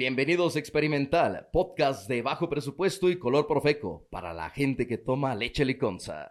Bienvenidos a Experimental, podcast de bajo presupuesto y color profeco para la gente que toma leche liconza.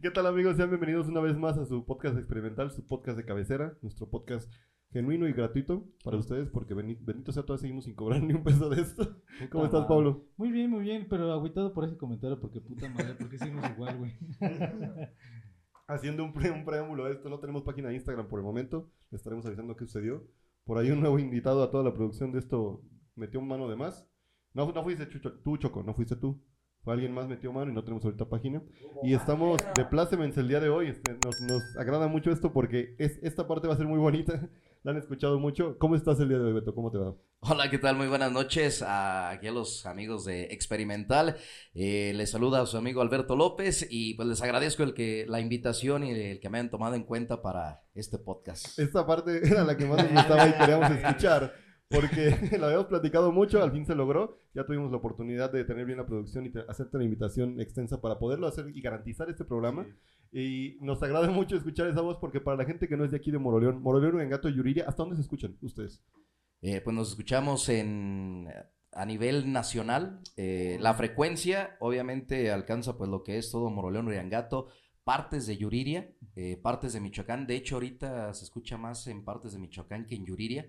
¿Qué tal amigos? Sean bienvenidos una vez más a su podcast experimental, su podcast de cabecera, nuestro podcast genuino y gratuito para ustedes, porque bendito sea todavía seguimos sin cobrar ni un peso de esto. ¿Cómo estás, Pablo? Muy bien, muy bien, pero agüitado por ese comentario, porque puta madre, porque seguimos igual, güey. Haciendo un, pre- un preámbulo a esto, no tenemos página de Instagram por el momento, estaremos avisando qué sucedió. Por ahí un nuevo invitado a toda la producción de esto metió mano de más. No, no fuiste tú, Choco, no fuiste tú. Fue alguien más metió mano y no tenemos ahorita página. Y estamos de plácemes el día de hoy. Este, nos, nos agrada mucho esto porque es, esta parte va a ser muy bonita. La han escuchado mucho. ¿Cómo estás el día de hoy, Beto? ¿Cómo te va? Hola, ¿qué tal? Muy buenas noches a, aquí a los amigos de Experimental. Eh, les saluda a su amigo Alberto López y pues les agradezco el que, la invitación y el que me hayan tomado en cuenta para este podcast. Esta parte era la que más nos gustaba y queríamos escuchar. Porque la habíamos platicado mucho, al fin se logró. Ya tuvimos la oportunidad de tener bien la producción y te- hacerte una invitación extensa para poderlo hacer y garantizar este programa. Y nos agrada mucho escuchar esa voz porque para la gente que no es de aquí de Moroleón, Moroleón, Engato y Yuriria, ¿hasta dónde se escuchan ustedes? Eh, pues nos escuchamos en a nivel nacional. Eh, la frecuencia obviamente alcanza pues lo que es todo Moroleón, Uriangato, partes de Yuriria, eh, partes de Michoacán. De hecho ahorita se escucha más en partes de Michoacán que en Yuriria.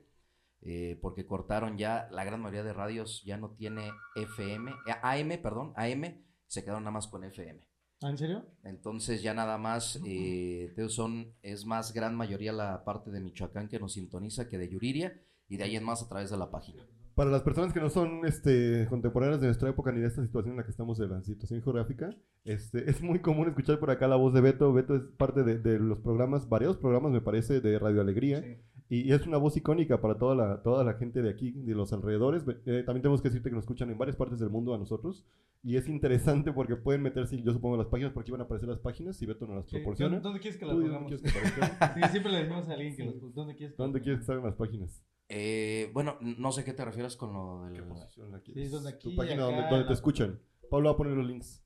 Eh, porque cortaron ya, la gran mayoría de radios ya no tiene FM, eh, AM, perdón, AM, se quedaron nada más con FM. ¿Ah, ¿En serio? Entonces ya nada más, eh, son, es más gran mayoría la parte de Michoacán que nos sintoniza que de Yuriria y de ahí en más a través de la página. Para las personas que no son este, contemporáneas de nuestra época ni de esta situación en la que estamos de la situación geográfica, este, es muy común escuchar por acá la voz de Beto. Beto es parte de, de los programas, varios programas me parece, de Radio Alegría. Sí. Y, y es una voz icónica para toda la, toda la gente de aquí, de los alrededores. Eh, también tenemos que decirte que nos escuchan en varias partes del mundo a nosotros. Y es interesante porque pueden meterse, yo supongo, las páginas, porque aquí van a aparecer las páginas y Beto nos las Sí. proporciona. ¿Dónde, dónde quieres que la ¿Tú dónde pongamos? que? Sí, siempre le decimos a alguien que los ¿Dónde quieres que ¿Dónde quieres que salgan las páginas? Eh, bueno, no sé qué te refieres con lo del... ¿Qué posición la Sí, quieres? donde tu aquí, página acá, donde, donde la- te escuchan. Pablo va a poner los links.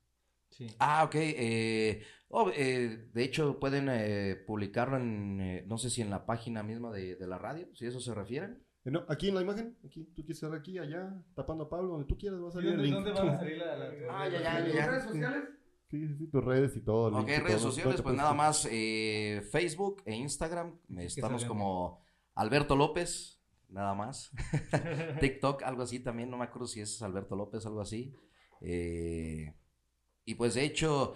Sí. Ah, ok. eh, oh, eh, de hecho, pueden eh, publicarlo en, eh, no sé si en la página misma de, de la radio, si eso se refieren. Eh, no, aquí en la imagen, aquí, tú quieres estar aquí, allá, tapando a Pablo, donde tú quieras, va a ¿Y salir el ¿Dónde, link. dónde van a salir la, la Ah, ya, ya, ya, ya. redes sociales? Sí, sí, sí, tus redes y todo. Ok, y redes todo, sociales, todo pues nada más eh, Facebook e Instagram. Estamos como Alberto López, nada más. TikTok, algo así también, no me acuerdo si es Alberto López, algo así. Eh, y pues de hecho,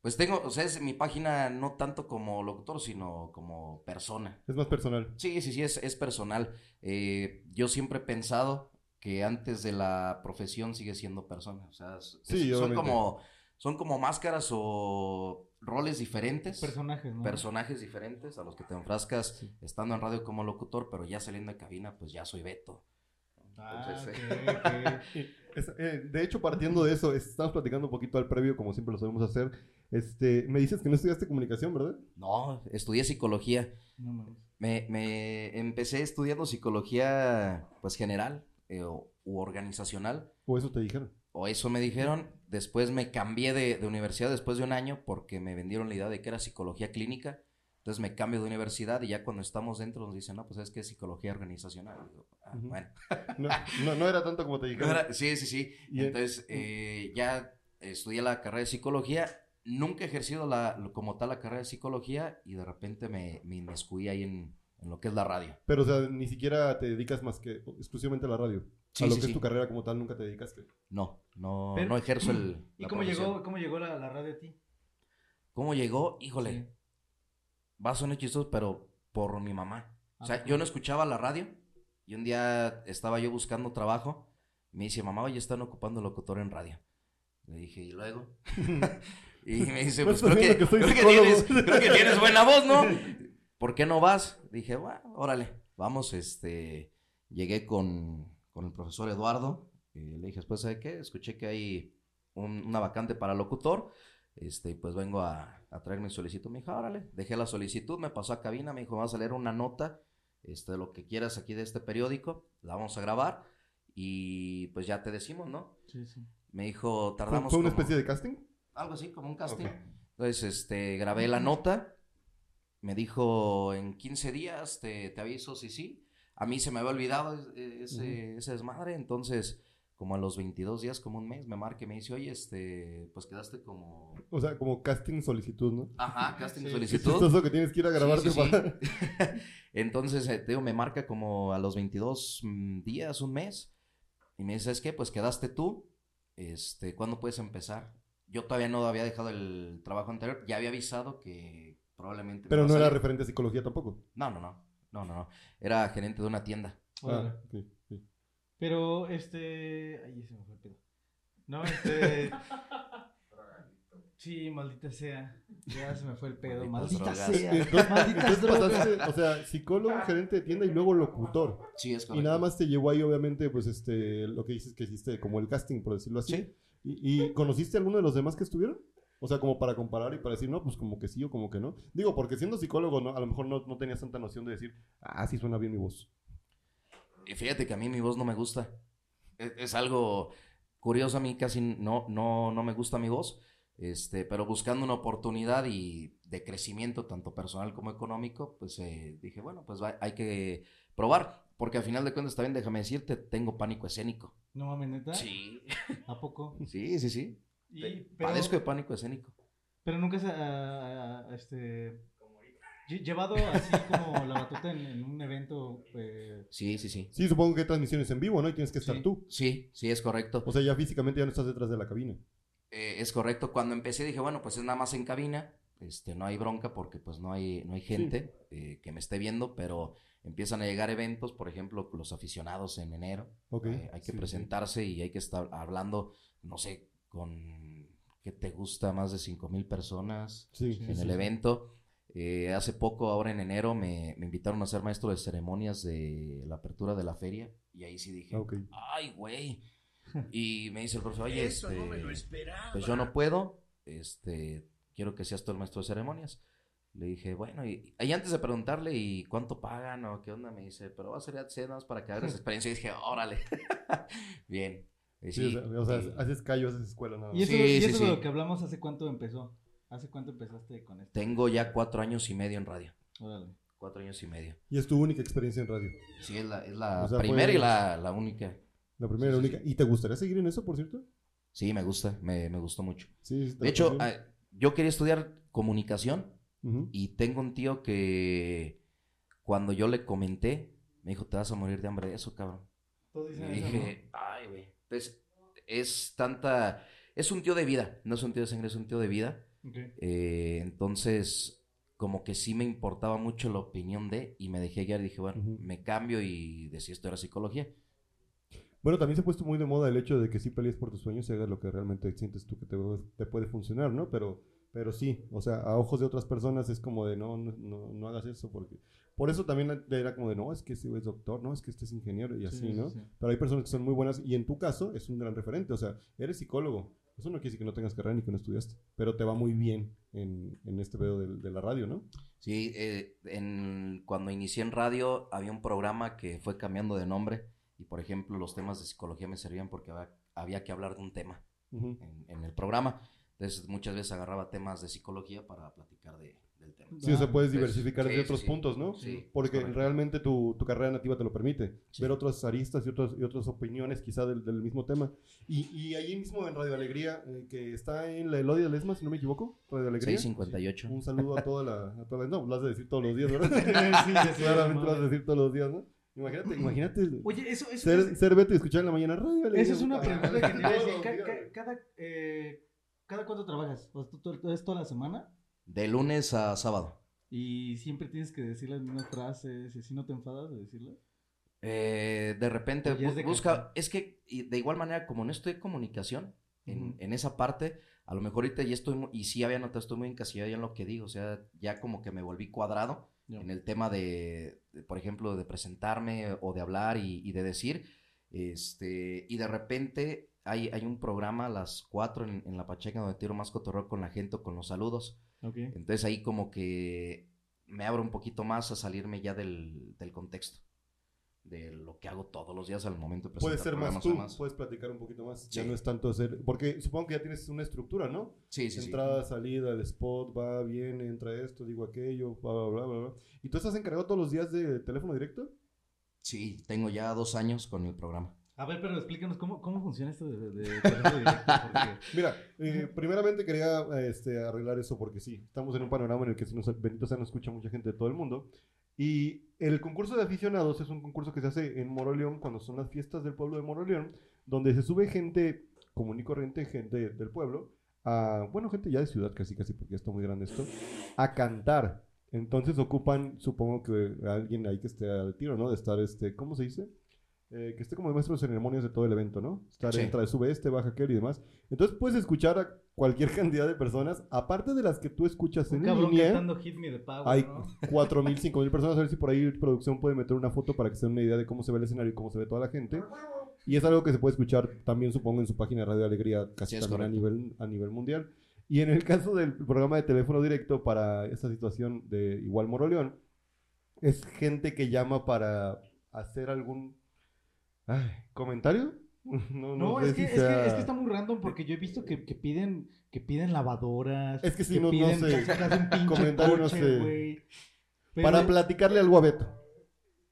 pues tengo, o sea, es mi página no tanto como locutor, sino como persona. Es más personal. Sí, sí, sí, es, es personal. Eh, yo siempre he pensado que antes de la profesión sigue siendo persona. O sea, es- Sí, son como, son como máscaras o roles diferentes. Personajes, ¿no? personajes diferentes a los que te enfrascas estando en radio como locutor, pero ya saliendo de cabina, pues ya soy Beto. Ah, Entonces, es- eh, de hecho, partiendo de eso, es- estamos platicando un poquito al previo, como siempre lo sabemos hacer. Este, me dices que no estudiaste comunicación, ¿verdad? No, estudié psicología. No mames. Me, me empecé estudiando psicología, pues general eh, o- u organizacional. ¿O eso te dijeron? O eso me dijeron. Después me cambié de, de universidad después de un año porque me vendieron la idea de que era psicología clínica. Entonces me cambio de universidad y ya cuando estamos dentro nos dicen, no, pues es que es psicología organizacional. Y digo, "Ah, bueno. No, no, no era tanto como te No dijeron. sí, sí, sí. Y en- Entonces eh, ya estudié la carrera de psicología. Nunca he ejercido la, como tal la carrera de psicología y de repente me, me inmiscuí ahí en, en lo que es la radio. Pero, o sea, ni siquiera te dedicas más que exclusivamente a la radio. Sí, a lo sí, que sí. es tu carrera como tal, nunca te dedicaste. No, no, Pero- no ejerzo el. ¿Y la cómo profesión. llegó, cómo llegó la, la radio a ti? ¿Cómo llegó? Híjole, Sí. Va a sonar chistoso, pero por mi mamá. O sea, Ah, yo no escuchaba la radio y un día estaba yo buscando trabajo. Me dice, mamá, hoy están ocupando locutor en radio. Le dije, ¿y luego? y me dice, pues creo que, viendo que soy creo, que psicólogo". tienes, creo que tienes buena voz, ¿no? ¿Por qué no vas? Dije, bueno, órale, vamos, este, llegué con, con el profesor Eduardo, y le dije, después, ¿sabe qué? Escuché que hay un- una vacante para locutor, este, pues vengo a, a traer mi solicitud. Me dijo, órale, dejé la solicitud, me pasó a cabina, me dijo, vas a leer una nota, este, lo que quieras aquí de este periódico, la vamos a grabar, y pues ya te decimos, ¿no? Sí, sí. Me dijo, ¿Fue, tardamos fue una como- especie de casting? algo así, como un casting. Entonces, este, grabé la nota Me dijo, en 15 días te, te aviso si sí. A mí se me había olvidado es- ese, ese desmadre, entonces como a los 22 días, como un mes, me marca y me dice, oye, este, pues quedaste como... O sea, como casting solicitud, ¿no? Ajá, casting Sí. Es solicitud. chistoso que tienes que ir a grabarte sí, sí. para... Entonces, eh, te digo, me marca como a los 22 mm, días, un mes, y me dice, ¿sabes qué? Pues quedaste tú, este, ¿cuándo puedes empezar? Yo todavía no había dejado el trabajo anterior, ya había avisado que probablemente... me Pero no era referente a psicología tampoco. No, no, no, no, no, no, era gerente de una tienda. Ah, sí. Pero, este. Ay, se me fue el pedo. No, este. Sí, maldita sea. Ya se me fue el pedo. Maldita drogas. sea. Entonces, Malditas entonces drogas. pasaste, o sea, psicólogo, gerente de tienda y luego locutor. Sí, es Y correcto. nada más te llevó ahí, obviamente, pues, este, lo que dices que hiciste, como el casting, por decirlo así. Sí. ¿Y, y conociste a alguno de los demás que estuvieron? O sea, como para comparar y para decir, no, pues como que sí o como que no. Digo, porque siendo psicólogo, ¿no? a lo mejor no, no tenías tanta noción de decir, ah, sí suena bien mi voz. Y fíjate que a mí mi voz no me gusta. Es, es algo curioso, a mí casi no, no, no me gusta mi voz. Este, pero buscando una oportunidad y de crecimiento, tanto personal como económico, pues eh, dije, bueno, pues va- hay que probar. Porque al final de cuentas, también déjame decirte, tengo pánico escénico. No mames, neta. Sí. ¿A poco? Sí, sí, sí. Y, pero, Padezco de pánico escénico. pero nunca se ha. este. Lle- Llevado así como la batuta en, en un evento. eh, Sí, sí, sí. Sí, supongo que hay transmisiones en vivo, ¿no? Y tienes que estar Sí. tú. Sí, sí, es correcto. O sea, ya físicamente ya no estás detrás de la cabina. Eh, es correcto. Cuando empecé dije, bueno, pues es nada más en cabina. Este, no hay bronca porque pues no hay, no hay gente eh, que me esté viendo, pero empiezan a llegar eventos, por ejemplo, los aficionados en enero. Ok. Eh, hay que Sí, sí. presentarse y hay que estar hablando, no sé, con qué te gusta, más de cinco mil personas en sí, el sí. evento. Eh, hace poco, ahora en enero, me, me invitaron a ser maestro de ceremonias de la apertura de la feria y ahí sí dije, ay, güey. Y me dice el profesor, oye, Eso no me lo este, esperaba. pues yo no puedo, este, quiero que seas tú el maestro de ceremonias. Le dije, bueno, y, y antes de preguntarle, ¿y cuánto pagan o qué onda? Me dice, pero va a ser ya nada más para que hagas experiencia. Y dije, órale, bien. Y Sí, sí, o sea, y- haces callo, haces escuela, nada más. Y eso, Sí, y sí, eso sí. de lo que hablamos hace cuánto empezó. ¿Hace cuánto empezaste con esto? tengo ya cuatro años y medio en radio. Órale. Cuatro años y medio. Y es tu única experiencia en radio. Sí, es la, es la O sea, primera fue- y la, la única. La primera y Sí, la sí, única. ¿Y te gustaría seguir en eso, por cierto? Sí, me gusta, me, me gustó mucho. Sí, sí, te De hecho, ah, yo quería estudiar comunicación y tengo un tío que cuando yo le comenté, me dijo, te vas a morir de hambre de eso, cabrón. Y dije, ay, güey. Entonces, es tanta... Es un tío de vida, no es un tío de sangre, es un tío de vida. Eh, entonces, como que sí me importaba mucho la opinión de, y me dejé guiar y dije, bueno, me cambio y decía esto era psicología. Bueno, también se ha puesto muy de moda el hecho de que sí pelees por tus sueños y hagas lo que realmente sientes tú que te, te puede funcionar, ¿no? Pero, pero sí, o sea, a ojos de otras personas es como de no, no, no, no hagas eso porque... Por eso también era como de no, es que este es doctor, no, es que este es ingeniero y así, Sí, sí, ¿no? sí. Pero hay personas que son muy buenas y en tu caso es un gran referente, o sea, eres psicólogo. Eso no quiere decir que no tengas carrera ni que no estudiaste, pero te va muy bien en, en este pedo de, de la radio, ¿no? Sí, eh, en, cuando inicié en radio había un programa que fue cambiando de nombre y, por ejemplo, los temas de psicología me servían porque había, había que hablar de un tema en, en el programa. Entonces, muchas veces agarraba temas de psicología para platicar de, tema. Sí, o sea, puedes diversificar desde sí, otros sí. puntos, ¿no? Sí, Porque es realmente tu, tu carrera nativa te lo permite. Sí. Ver otras aristas y, otros, y otras opiniones quizá del, del mismo tema. Y, y ahí mismo en Radio Alegría, eh, que está en la Elodia de Lesma, si no me equivoco, Radio Alegría. 658. Un saludo a toda la... A toda la no, lo has de decir todos los días, ¿verdad? Sí, Claramente lo has de decir todos los días, ¿no? Imagínate, imagínate Oye, eso, eso, ser, eso- ser Beto y escuchar en la mañana Radio Alegría. esa es una pregunta que te iba a decir. Cada, eh, ¿Cada cuánto trabajas? O sea, ¿tú, tú- tú- ¿Es toda la semana? De lunes a sábado. Y siempre tienes que decir las mismas frases y así no te enfadas de decirlas. Eh, de repente es de busca, es que y de igual manera como no estoy en comunicación, en, en esa parte, a lo mejor ahorita ya estoy, y sí había notado, estoy muy encasillado ya en lo que digo, o sea, ya como que me volví cuadrado en el tema de, de, por ejemplo, de presentarme o de hablar y, y de decir, este, y de repente hay, hay un programa a las 4 en, en La Pacheca donde tiro más cotorreo con la gente o con los saludos, Ok. entonces ahí como que me abro un poquito más a salirme ya del, del contexto. de lo que hago todos los días al momento de Puede presentar ser más tú, puedes platicar un poquito más. Ya Sí. no es tanto hacer. Porque supongo que ya tienes una estructura, ¿no? Sí, sí, sí. Entrada, salida, el spot, va, viene, entra esto, digo aquello, bla, bla, bla, bla, bla. ¿Y tú estás encargado todos los días de teléfono directo? Sí, tengo ya dos años con el programa. A ver, pero explícanos cómo, cómo funciona esto de, de, de directo, Mira, eh, primeramente quería este, arreglar eso porque sí, estamos en un panorama en el que si nos, bendito sea, nos escucha mucha gente de todo el mundo. Y el concurso de aficionados es un concurso que se hace en Moroleón cuando son las fiestas del pueblo de Moroleón, donde se sube gente común y corriente, gente del pueblo, a, bueno, gente ya de ciudad casi casi, porque ya está muy grande esto, a cantar. Entonces ocupan, supongo que alguien ahí que esté al tiro, ¿no? De estar, este, ¿cómo se dice? Eh, que esté como de maestro de ceremonias de todo el evento, ¿no? Estar Sí. entra, sube este, baja aquel y demás. Entonces puedes escuchar a cualquier cantidad de personas, aparte de las que tú escuchas un en cabrón línea. cantando Hit Me the Power, Hay ¿no? 4.000, 5.000 personas. A ver si por ahí producción puede meter una foto para que se den una idea de cómo se ve el escenario y cómo se ve toda la gente. Y es algo que se puede escuchar también, supongo, en su página de Radio Alegría, casi Sí, también a nivel, a nivel mundial. Y en el caso del programa de teléfono directo para esta situación de igual Moroleón, es gente que llama para hacer algún ay, comentario. No, No, sé es, que, si es, que, sea- es que está muy random porque yo he visto que, que piden que piden lavadoras. Es que sí, que no- no sé. un Comentario no sé. Pero- Para platicarle algo a Beto.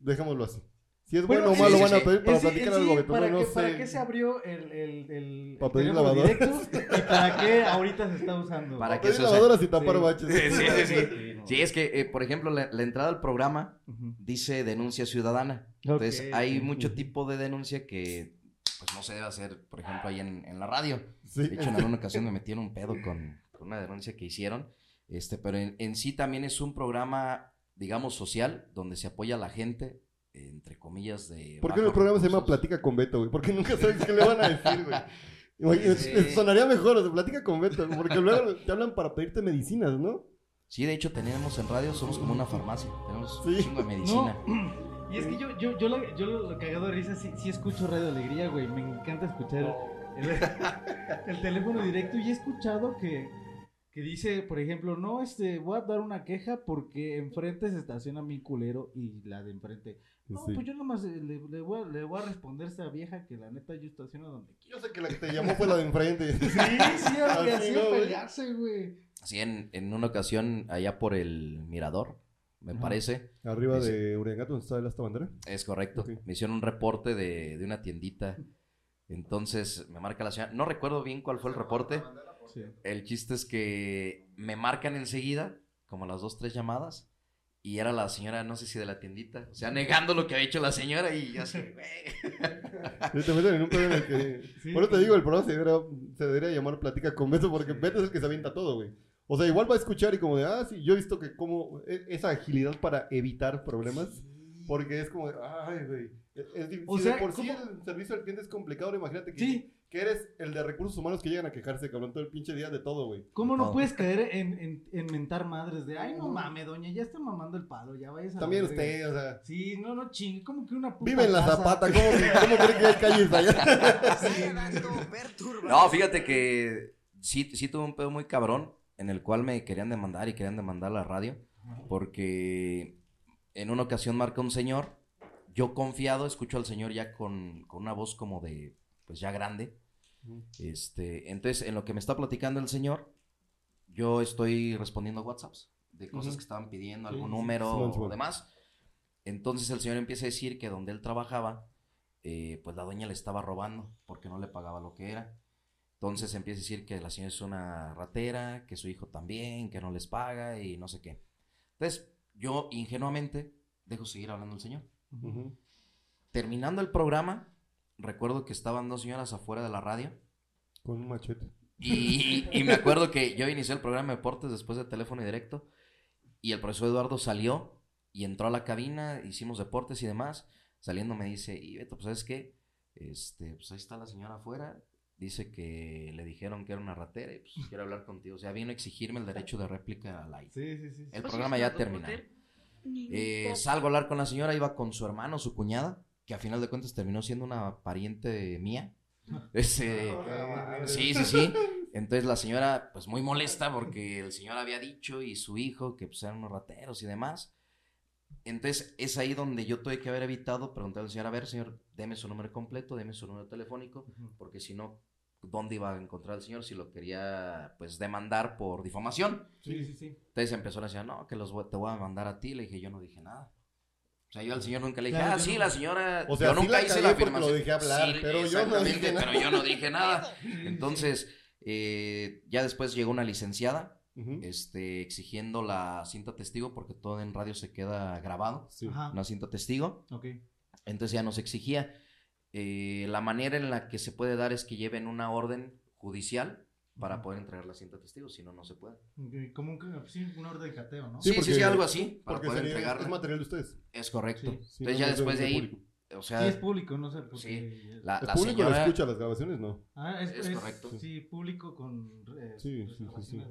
Dejémoslo así. Si es bueno, Bueno, o malo, sí, van a pedir para sí, algo a Beto. ¿para, No, qué, ¿Para sé. qué se abrió el, el, el, Para pedir lavadoras. ¿Y para qué ahorita se está usando? Para Para que pedir lavadoras y tapar Sí. baches. Sí, sí, sí. no. Sí, es que, eh, por ejemplo, la, la entrada al programa dice denuncia ciudadana. Entonces, hay mucho tipo de denuncia que pues no se debe hacer, por ejemplo, ahí en, en la radio. Sí. De hecho, en alguna ocasión me metieron un pedo con, con una denuncia que hicieron. Este, pero en, en sí también es un programa, digamos, social, donde se apoya a la gente, entre comillas, de. ¿Por qué el programa se llama. Platica con Beto, güey? Porque nunca sabes qué le van a decir, güey. Sí. Sonaría mejor, o sea, platica con Beto, porque luego te hablan para pedirte medicinas, ¿no? Sí, de hecho, tenemos en radio, somos como una farmacia. Tenemos Sí. un chingo de medicina. Y es que yo, yo, yo, lo, yo lo cagado de risa, sí, sí escucho Radio Alegría, güey. Me encanta escuchar el, el teléfono directo. Y he escuchado que, que dice, por ejemplo, no, este, voy a dar una queja porque enfrente se estaciona mi culero y la de enfrente. No, Sí. pues yo nomás eh, le, le voy a, le voy a responder a esa vieja que la neta yo estaciono donde quiero. Yo sé que la que te llamó fue la de enfrente. Sí, sí, Así así no, pelearse, güey. Así en, en una ocasión, allá por el Mirador, me Ajá. parece. Arriba de Uriangato, donde está el asta bandera. Es correcto. Me hicieron un reporte de, de una tiendita. Entonces me marca la señora. No recuerdo bien cuál fue el reporte. Sí. El chiste es que me marcan enseguida, como las dos, tres llamadas. Y era la señora, no sé si de la tiendita. O sea, negando lo que había hecho la señora y yo así, güey. Sí, te meten en un pedo en el que... Sí. Por eso te digo, el programa se debería, se debería llamar Platica con Beto, porque Beto es el que se avienta todo, güey. O sea, igual va a escuchar y como de, ah, sí, yo he visto que como e- esa agilidad para evitar problemas, porque es como de, ay, güey. Es, es difícil. O Si sea, de por sí ¿cómo? el servicio al cliente es complicado, imagínate que, Sí. que eres el de recursos humanos que llegan a quejarse, cabrón, todo el pinche día de todo, güey. ¿Cómo no puedes caer en, en, en mentar madres de, ay, no mames, doña, ya está mamando el palo, ya vayas a También verga"? usted, o sea, Sí, no, no chingue, como que una puta vive en la casa- zapata, ¿cómo, cómo cree que hay calles allá? No, fíjate que sí, sí tuve un pedo muy cabrón en el cual me querían demandar y querían demandar la radio. Porque en una ocasión marca un señor, yo confiado escucho al señor ya con, con una voz como de, pues ya grande. Este, entonces, en lo que me está platicando el señor, yo estoy respondiendo WhatsApps de cosas que estaban pidiendo, algún sí, número o demás. Entonces el señor empieza a decir que donde él trabajaba, eh, pues la dueña le estaba robando porque no le pagaba lo que era. Entonces empieza a decir que la señora es una ratera, que su hijo también, que no les paga y no sé qué. Entonces yo ingenuamente dejo seguir hablando el señor. Terminando el programa, recuerdo que estaban dos señoras afuera de la radio Con un machete. y, y me acuerdo que yo inicié el programa de deportes después de teléfono y directo y el profesor Eduardo salió y entró a la cabina, hicimos deportes y demás. Saliendo me dice, y Beto, pues ¿sabes qué? Este, pues ahí está la señora afuera. Dice que le dijeron que era una ratera y pues quiere hablar contigo. O sea, vino a exigirme el derecho de réplica al aire. Sí, sí, sí. El programa ya terminó. Eh, salgo a hablar con la señora, iba con su hermano, su cuñada, que a final de cuentas terminó siendo una pariente mía. Ese, sí, sí, sí. Entonces la señora, pues muy molesta porque el señor había dicho y su hijo que pues eran unos rateros y demás. Entonces, es ahí donde yo tuve que haber evitado preguntarle al señor, a ver, señor, deme su número completo, deme su número telefónico, porque si no, ¿dónde iba a encontrar al señor si lo quería, pues, demandar por difamación? Sí, sí, sí. Entonces empezó a decir, no, que los voy- te voy a mandar a ti. Le dije, yo no dije nada. O sea, yo al señor nunca le dije, Claro, ah, sí, no- la señora. O sea, yo sí nunca la hice la porque lo afirmación. dejé hablar, pero yo no exactamente, dije nada. pero yo no dije nada. Entonces, eh, ya después llegó una licenciada este, exigiendo la cinta testigo, porque todo en radio se queda grabado, Sí. Una cinta testigo. Ok. Entonces ya nos exigía. Eh, la manera en la que se puede dar es que lleven una orden judicial para poder entregar la cinta testigo, si no, no se puede. Como un, sí, una orden de cateo, ¿no? Sí, Sí, sí, porque- sí, algo así, para poder entregarla. es material de ustedes. Es correcto. Sí. Sí, Entonces no ya es después de ahí, público. o Sí, sea, es público, no sé. Porque... la, ¿Es la público señora... lo escucha las grabaciones? No. Ah, es, Es es- correcto. Sí, público con... eh, Sí, sí, sí, sí.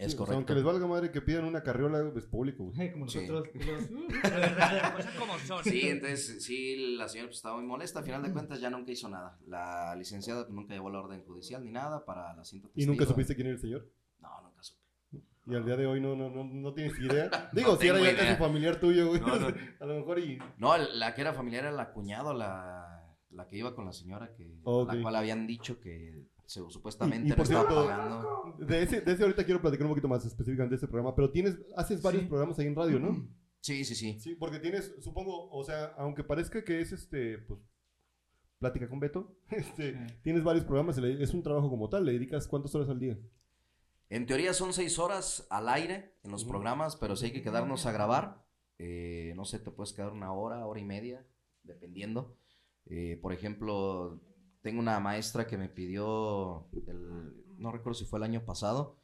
Es Sí, o sea, correcto. aunque les valga madre que pidan una carriola, es público. güey. Como Sí. nosotros. cosas como son. Sí, entonces sí, la señora pues, estaba muy molesta. Al final de cuentas ya nunca hizo nada. La licenciada pues, nunca llevó la orden judicial ni nada para la cinta ¿Y nunca supiste quién era el señor? No, nunca supe. Y al día de hoy no, no, no, no tienes idea. Digo, si era ya casi familiar tuyo, güey. No, no. A lo mejor y... No, la que era familiar era la cuñado, la, la que iba con la señora que la cual habían dicho que supuestamente Y- y por cierto, pagando. De ese, de ese ahorita quiero platicar un poquito más específicamente de este programa, pero tienes, haces varios Sí. programas ahí en radio, ¿no? Sí, sí, sí. Sí, porque tienes, supongo, o sea, aunque parezca que es este, pues, plática con Beto, este, Sí. tienes varios programas, es un trabajo como tal, le dedicas cuántas horas al día. En teoría son seis horas al aire en los programas, pero si hay que quedarnos a grabar, eh, no sé, te puedes quedar una hora, hora y media, dependiendo. Eh, por ejemplo, tengo una maestra que me pidió, el- no recuerdo si fue el año pasado,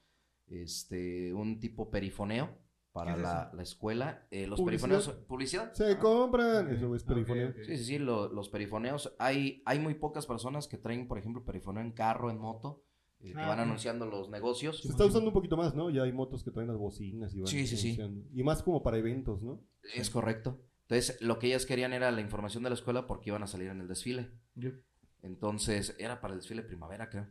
este, un tipo perifoneo para ¿Qué es la, la escuela. Eh, los ¿Publicidad? perifoneos, ¿publicidad? Se compran, eso es perifoneo. Sí, sí, sí, lo- los perifoneos. Hay, hay muy pocas personas que traen, por ejemplo, perifoneo en carro, en moto, eh, que Ah, van anunciando los negocios. Se está usando un poquito más, ¿no? Ya hay motos que traen las bocinas y van Sí, sí, sí. Y más como para eventos, ¿no? Es correcto. Entonces, lo que ellas querían era la información de la escuela porque iban a salir en el desfile. Yo- Entonces, era para el desfile de primavera, creo.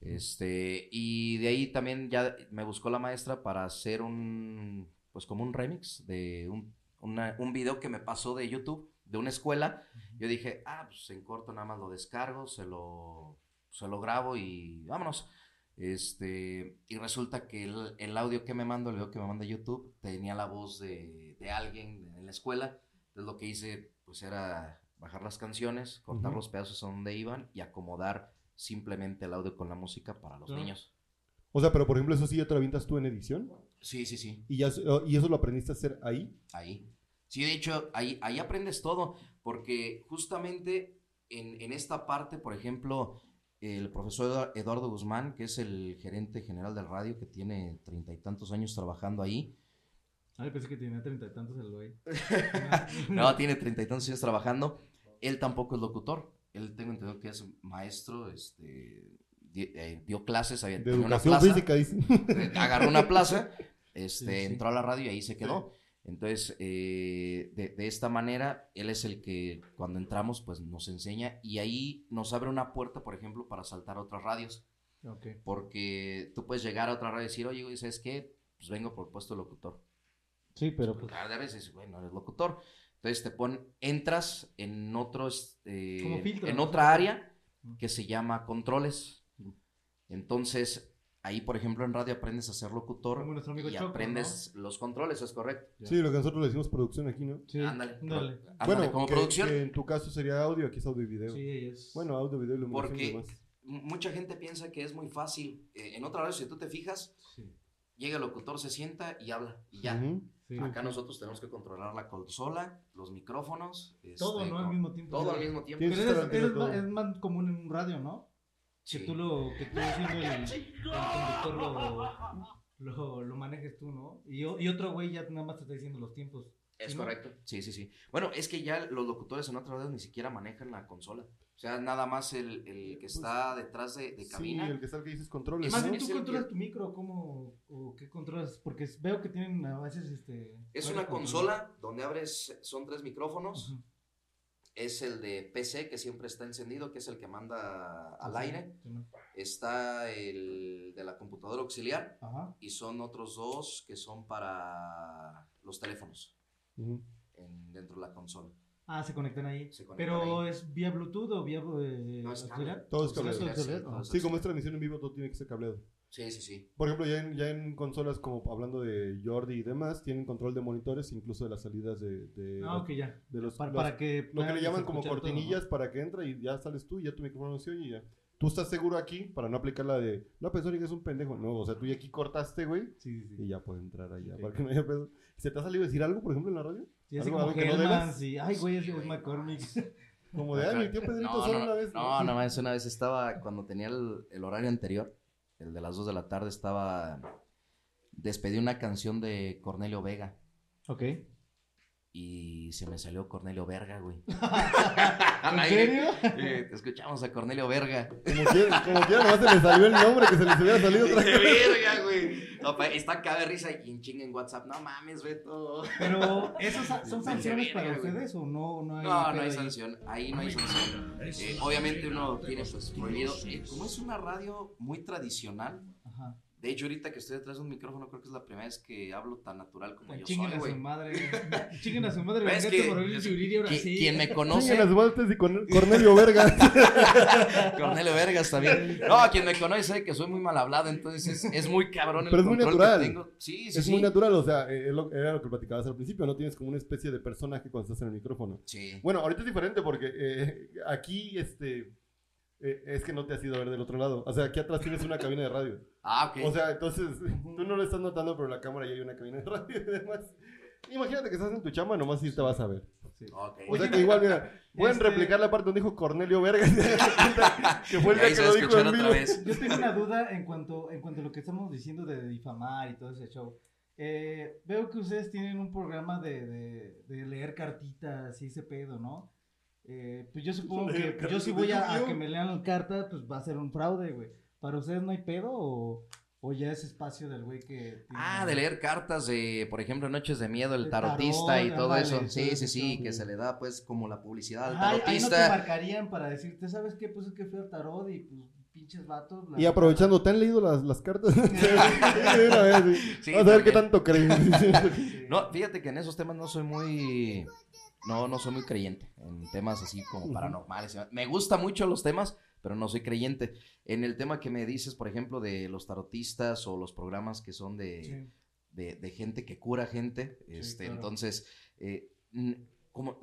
Este, y de ahí también ya me buscó la maestra para hacer un, pues como un remix de un, una- un video que me pasó de YouTube, de una escuela. Yo dije, ah, pues en corto nada más lo descargo, se lo, se lo grabo y vámonos. Este, y resulta que el, el audio que me mando, el video que me manda YouTube, tenía la voz de, de alguien en la escuela. Entonces lo que hice, pues era bajar las canciones, cortar los pedazos a donde iban y acomodar simplemente el audio con la música para los niños. O sea, pero por ejemplo, eso sí ya te lo avientas tú en edición. Sí, sí, sí. Y, ya, y eso lo aprendiste a hacer ahí. Ahí. Sí, de hecho, ahí, ahí aprendes todo, porque justamente en, en esta parte, por ejemplo, el profesor Eduardo Guzmán, que es el gerente general del radio, que tiene treinta y tantos años trabajando ahí, Ay, pensé que tenía treinta y tantos el güey. no, tiene treinta y tantos años trabajando, él tampoco es locutor, él tengo entendido que es maestro, este, di- eh, dio clases, había De una educación plaza, física, dice. eh, agarró una plaza, este, Sí, sí. entró a la radio y ahí se quedó. Entonces, eh, de, de esta manera, él es el que cuando entramos, pues nos enseña y ahí nos abre una puerta, por ejemplo, para saltar a otras radios. Ok. Porque tú puedes llegar a otra radio y decir, oye, ¿sabes qué? Pues vengo por puesto de locutor. Sí, pero pues. De veces, bueno, eres locutor. Entonces te ponen, entras en otros, eh, Como filtro, en ¿no? otra área que se llama controles. Entonces, ahí, por ejemplo, en radio aprendes a ser locutor Como nuestro amigo y Choco, aprendes los controles, es correcto. Sí, lo que nosotros le decimos producción aquí, ¿no? Sí, Ándale. Ándale. Bueno, como que- producción. que en tu caso sería audio, aquí es audio y video. Sí, es. Bueno, audio, video, iluminación y Porque demás. m- mucha gente piensa que es muy fácil. Eh, en otra radio, si tú te fijas, Sí. llega el locutor, se sienta y habla. Y ya. Sí. Acá nosotros tenemos que controlar la consola, los micrófonos. Todo, este, ¿no? Al con- mismo tiempo. Todo al mismo tiempo. Pero que es, más, es más común en un radio, ¿no? Que Sí. tú lo, que tú siendo el, el conductor lo, lo, lo manejes tú, ¿no? Y, otro güey ya nada más te está diciendo los tiempos. Es ¿Sí, no? correcto. Sí, sí, sí. Bueno, es que ya los locutores en otras radios ni siquiera manejan la consola. O sea, nada más el, el que está detrás de, de Pues, Sí, cabina. el que está que dices controles, Más Es- ¿no? bien, es ¿tú el controlas que- tu micro cómo, o qué controlas? Porque veo que tienen a veces este... Es una consola donde abres, son tres micrófonos. Es el de PC que siempre está encendido, que es el que manda al Sí, aire. sí, ¿no? Está el de la computadora auxiliar Ajá. y son otros dos que son para los teléfonos. En- dentro de la consola. Ah, se conectan ahí. Se conectan Pero ahí. es vía Bluetooth o vía eh, No, es auxiliar? Todo es cableado. auxiliar, Sí, ¿no? todo es Sí, como es transmisión en vivo, todo tiene que ser cableado. Sí, sí, sí. Por ejemplo, ya en, ya en consolas como hablando de Jordi y demás, tienen control de monitores, incluso de las salidas de, de, Ah, ok, ya. de los, Para, los- para que lo que le llaman como escuchar todo, ¿no? cortinillas para que entra y ya sales tú y ya tu micrófono se oye y ya. Tú estás seguro aquí para no aplicar la de López Origa es un pendejo. No, o sea, tú ya aquí cortaste, güey, Sí, sí, sí. y ya puede entrar allá. Para que no haya pedo. ¿Se te ha salido decir algo, por ejemplo, en la radio? Sí, así ¿Algo- como que no Hellman, sí. Ay, güey, ese es McCormick. Como de, ay, mi tío Pedrito No, solo no, una vez. No, no, es una vez estaba, cuando tenía el, el horario anterior, el de las 2 de la tarde, estaba, despedí una canción de Cornelio Vega ok. Y se me salió Cornelio Verga, güey. ¿En serio? Eh, te escuchamos a Cornelio Verga. Como quiera, como quiera, nomás se le salió el nombre que se les hubiera salido otra vez. verga, güey. No, pa- está caga de risa y en chinga en WhatsApp. No mames, Beto. Pero, ¿esos sa- son sanciones para güey. ustedes o no, no hay? No, no hay sanción. Ahí no hay sanción. Eh, obviamente uno tiene pues prohibido. eh, como es una radio muy tradicional, Ajá. De hecho ahorita que estoy detrás de un micrófono creo que es la primera vez que hablo tan natural como yo Chinguen soy, a su güey. madre. Chinguen a su madre. Es que- ahora sí. Quien me conoce, las vueltas y con Cornelio Verga. Cornelio Vergas también. No, quien me conoce sabe que soy muy mal hablado, entonces es, es muy cabrón el Pero es muy natural. que tengo. Sí, sí, es sí. muy natural, o sea, eh, es lo- era lo que platicabas al principio, ¿no? Tienes como una especie de personaje cuando estás en el micrófono. Sí. Bueno, ahorita es diferente porque eh, aquí, este, eh, es que no te has ido a ver del otro lado. O sea, aquí atrás tienes una cabina de radio. Ah, ok. O sea, entonces, tú no lo estás notando, pero en la cámara ya hay una cabina de radio y demás. Imagínate que estás en tu chamba, nomás sí te vas a ver. Ok. O sea Oye, que igual, mira, pueden este- replicar la parte donde dijo Cornelio Verga. y se dan cuenta que fue el día que lo dijo en otra vivo. vez. Yo tengo una duda en cuanto, en cuanto a lo que estamos diciendo de difamar y todo ese show. Eh, veo que ustedes tienen un programa de, de, de leer cartitas y ese pedo, ¿no? Eh, pues yo supongo que pues yo si voy a, que me lean la carta, pues va a ser un fraude, güey. ¿Para ustedes no hay pedo o, o ya es espacio del güey que... tiene- Ah, de leer cartas de, por ejemplo, Noches de Miedo, el tarotista tarot, y todo eso. Sí, sí, sí, que se le da pues como la publicidad al Ajá, ahí- ahí no te tarotista. marcarían para decirte, ¿sabes qué? Pues es que fui al tarot y pues pinches vatos. la Y aprovechando, ¿te han leído las, las cartas? Sí, Vamos a ver qué tanto creen. No, fíjate que en esos temas no soy muy. No, no soy muy creyente. En temas así como paranormales. Me gustan mucho los temas, pero no soy creyente. En el tema que me dices, por ejemplo, de los tarotistas o los programas que son de, Sí. de, de gente que cura gente. Este, claro. Entonces, eh, como,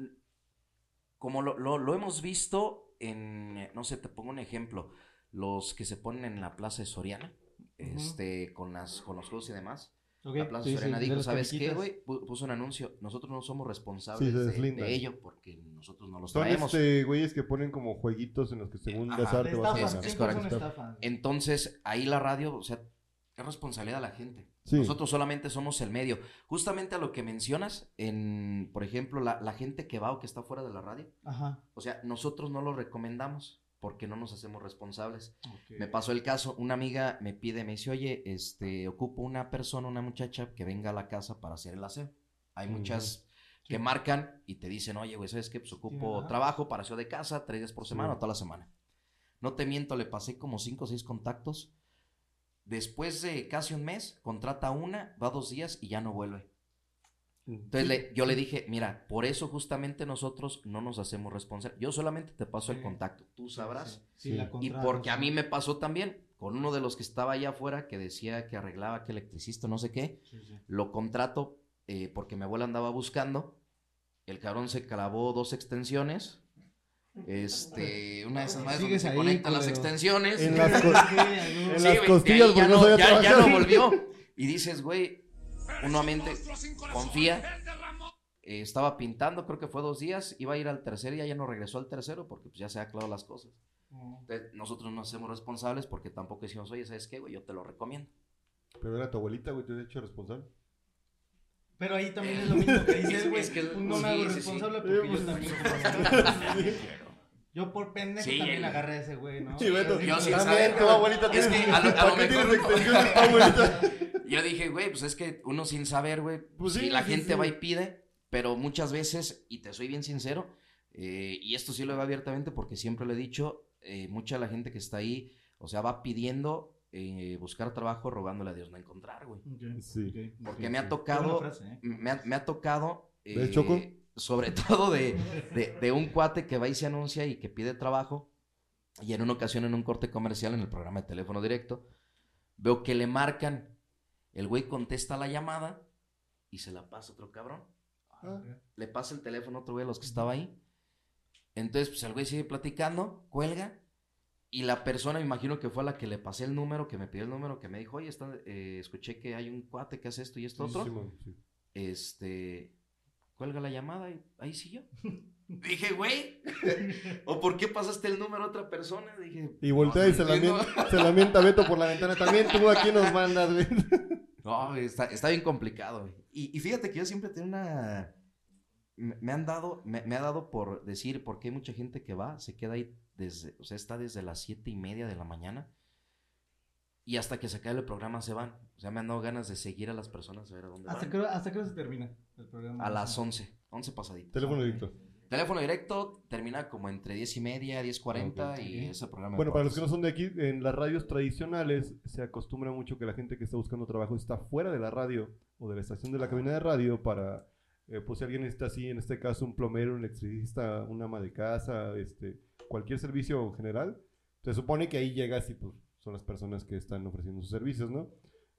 como lo, lo- lo hemos visto en, no sé, te pongo un ejemplo, los que se ponen en la plaza de Soriana, este, con, las, con los juegos y demás. Ok, La Plaza sí, Soriana dijo, las ¿sabes qué, güey? Pu- Puso un anuncio, nosotros no somos responsables Sí, de- ello porque nosotros no los Son traemos. este, güeyes que ponen como jueguitos en los que según Ajá. besar De te vas a es- es siempre son correcto. estafas. Entonces, ahí la radio, o sea, es responsabilidad de la gente. Sí. Nosotros solamente somos el medio. Justamente a lo que mencionas, en, por ejemplo, la, la gente que va o que está fuera de la radio, Ajá. o sea, nosotros no lo recomendamos porque no nos hacemos responsables. Me pasó el caso, una amiga me pide, me dice, oye, este, ocupo una persona, una muchacha que venga a la casa para hacer el aseo. Hay muchas que Sí. marcan y te dicen, oye, güey, ¿sabes qué? Pues ocupo trabajo para aseo de casa, tres días por Sí. semana o toda la semana. No te miento, le pasé como cinco o seis contactos. Después de casi un mes, contrata una, va dos días y ya no vuelve. Entonces le- yo le dije, mira, por eso justamente nosotros no nos hacemos responsables. Yo solamente te paso el contacto, tú sabrás. Sí, Sí. la Y porque a mí me pasó también con uno de los que estaba allá afuera que decía que arreglaba que electricista, no sé qué. Sí, sí. Lo contrato eh, porque mi abuela andaba buscando. El cabrón se clavó dos extensiones. Este, una de esas madres donde se ahí, conectan las extensiones. En las co- Sí, algo- en las costillas, ya no ya, ya trabajar. no volvió. Y dices, güey, uno a mente confía. Eh, estaba pintando, creo que fue dos días, iba a ir al tercer día, ya no regresó al tercero porque pues, ya se ha aclarado las cosas. Entonces, nosotros no hacemos responsables porque tampoco decimos, oye, ¿sabes qué, güey? Yo te lo recomiendo. Pero era tu abuelita, güey, te he hecho responsable. Pero ahí también es lo mismo que dices, Es- güey. es que- no sí, me hago sí, sí. responsable Sí, porque pues, yo también. Yo por pendejo Sí, también el- agarré a ese güey, ¿no? Sí, Beto, yo sin también saber, tu abuelita es que a lo- a ¿Para lo qué mejor- Yo dije, güey, pues es que uno sin saber, güey, Pues si sí, la sí, gente sí. va y pide, pero muchas veces, y te soy bien sincero, eh, y esto sí lo veo abiertamente porque siempre lo he dicho, eh, mucha de la gente que está ahí, o sea, va pidiendo eh, buscar trabajo rogándole a Dios no encontrar, güey. Sí. Porque me ha tocado- frase, ¿eh? Me ha, me ha tocado sobre todo de, de- de un cuate que va y se anuncia y que pide trabajo. Y en una ocasión, en un corte comercial, en el programa de teléfono directo, veo que le marcan. El güey contesta la llamada y se la pasa a otro cabrón. Ah, Le pasa el teléfono a otro güey a los que estaba ahí. Entonces, pues el güey sigue platicando, cuelga. Y la persona, me imagino que fue a la que le pasé el número, que me pidió el número, que me dijo, oye, está- eh, escuché que hay un cuate que hace esto y esto sí, otro. Sí. Este, cuelga la llamada y ahí siguió. Dije, güey, ¿o por qué pasaste el número a otra persona? Dije, Y voltea no, y se, no la entiendo. mienta, se la mienta Beto por la ventana. También tú aquí nos mandas, güey. No, está, está bien complicado, güey. Y, y fíjate que yo siempre tengo una... Me, han dado, me, me ha dado por decir, porque hay mucha gente que va, se queda ahí desde, o sea, está desde las siete y media de la mañana y hasta que se acabe el programa se van. O sea, me han dado ganas de seguir a las personas a ver a dónde ¿Hasta van. qué, hora, ¿Hasta qué hora se termina el programa? A las 11, 11 pasaditas. Teléfono directo. Teléfono directo termina como entre 10 y media, 10.40 Ok. y ese programa. Bueno, para los que no son de aquí, en las radios tradicionales se acostumbra mucho que la gente que está buscando trabajo está fuera de la radio o de la estación de la cabina de radio para, eh, pues si alguien necesita así, en este caso un plomero, un electricista, una ama de casa, este, cualquier servicio general, se supone que ahí llegas y pues son las personas que están ofreciendo sus servicios, ¿no?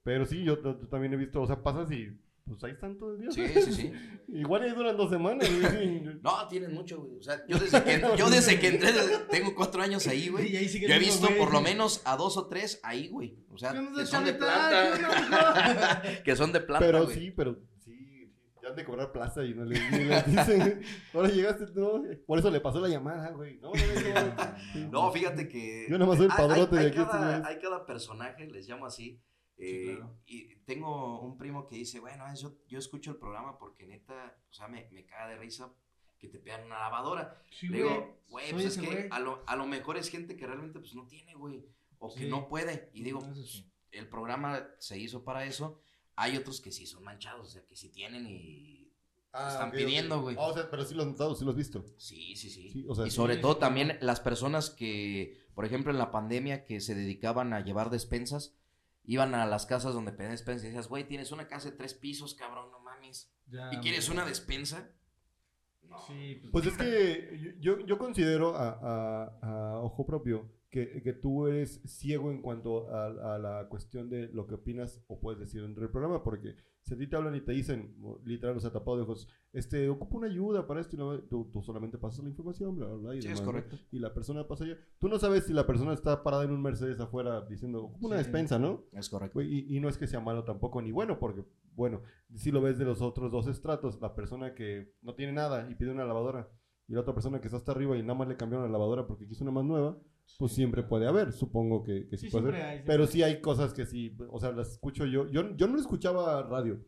Pero sí, yo, t- también he visto, o sea, pasas y pues ahí están todo el día. Sí, sí, sí. Igual ahí duran dos semanas. güey. No, tienen mucho, güey. O sea, yo desde que, yo desde que entré, tengo cuatro años ahí, güey. Y ahí sigue Yo he visto güey. por lo menos a dos o tres ahí, güey. O sea, ¿Qué onda, que son de planta. que son de planta, pero güey. sí, pero sí, sí, ya han de cobrar plaza y no le, ni les dicen, ahora llegaste, no, por eso le pasó la llamada, güey. No, no, no, sí. No, fíjate que. Yo nada más soy el hay- padrote hay, de aquí, Cada, hay cada personaje, les llamo así. Eh, claro. Y tengo un primo que dice, bueno, yo, yo escucho el programa porque neta, o sea, me, me caga de risa que te pegan una lavadora. Sí, Le digo, güey, pues es que a lo, a lo mejor es gente que realmente pues no tiene, güey. O que no puede. Y digo, pues, sí. el programa se hizo para eso. Hay otros que sí son manchados, o sea, que sí tienen y... Ah, están pidiendo, güey. Ah, o sea, pero sí lo has notado, sí lo has visto. Sí, sí, sí. Sí, o sea, y sobre Sí, todo sí, también las personas que, por ejemplo, en la pandemia que se dedicaban a llevar despensas, iban a las casas donde pedían despensas y decías, güey, tienes una casa de tres pisos, cabrón, no mames. Ya, ¿Y quieres güey. una despensa? No. Sí, Pues es que yo, yo considero a, a- a ojo propio que, que tú eres ciego en cuanto a, a la cuestión de lo que opinas o puedes decir dentro del programa, porque si a ti te hablan y te dicen, literal, o sea, tapado de ojos, este, ocupa una ayuda para esto, y no, tú, tú solamente pasas la información, bla, bla, bla, y Sí, demás, es ¿no? correcto. Y la persona pasa allá. Tú no sabes si la persona está parada en un Mercedes afuera diciendo, ocupa una Sí. despensa, ¿no? Es correcto. Y no es que sea malo tampoco ni bueno, porque, bueno, si lo ves de los otros dos estratos, la persona que no tiene nada y pide una lavadora, y la otra persona que está hasta arriba y nada más le cambiaron la lavadora porque quiso una más nueva, pues siempre puede haber, supongo que, que sí, Sí, puede siempre haber. hay, Pero sí hay cosas que sí, o sea, las escucho yo. Yo, yo no escuchaba radio,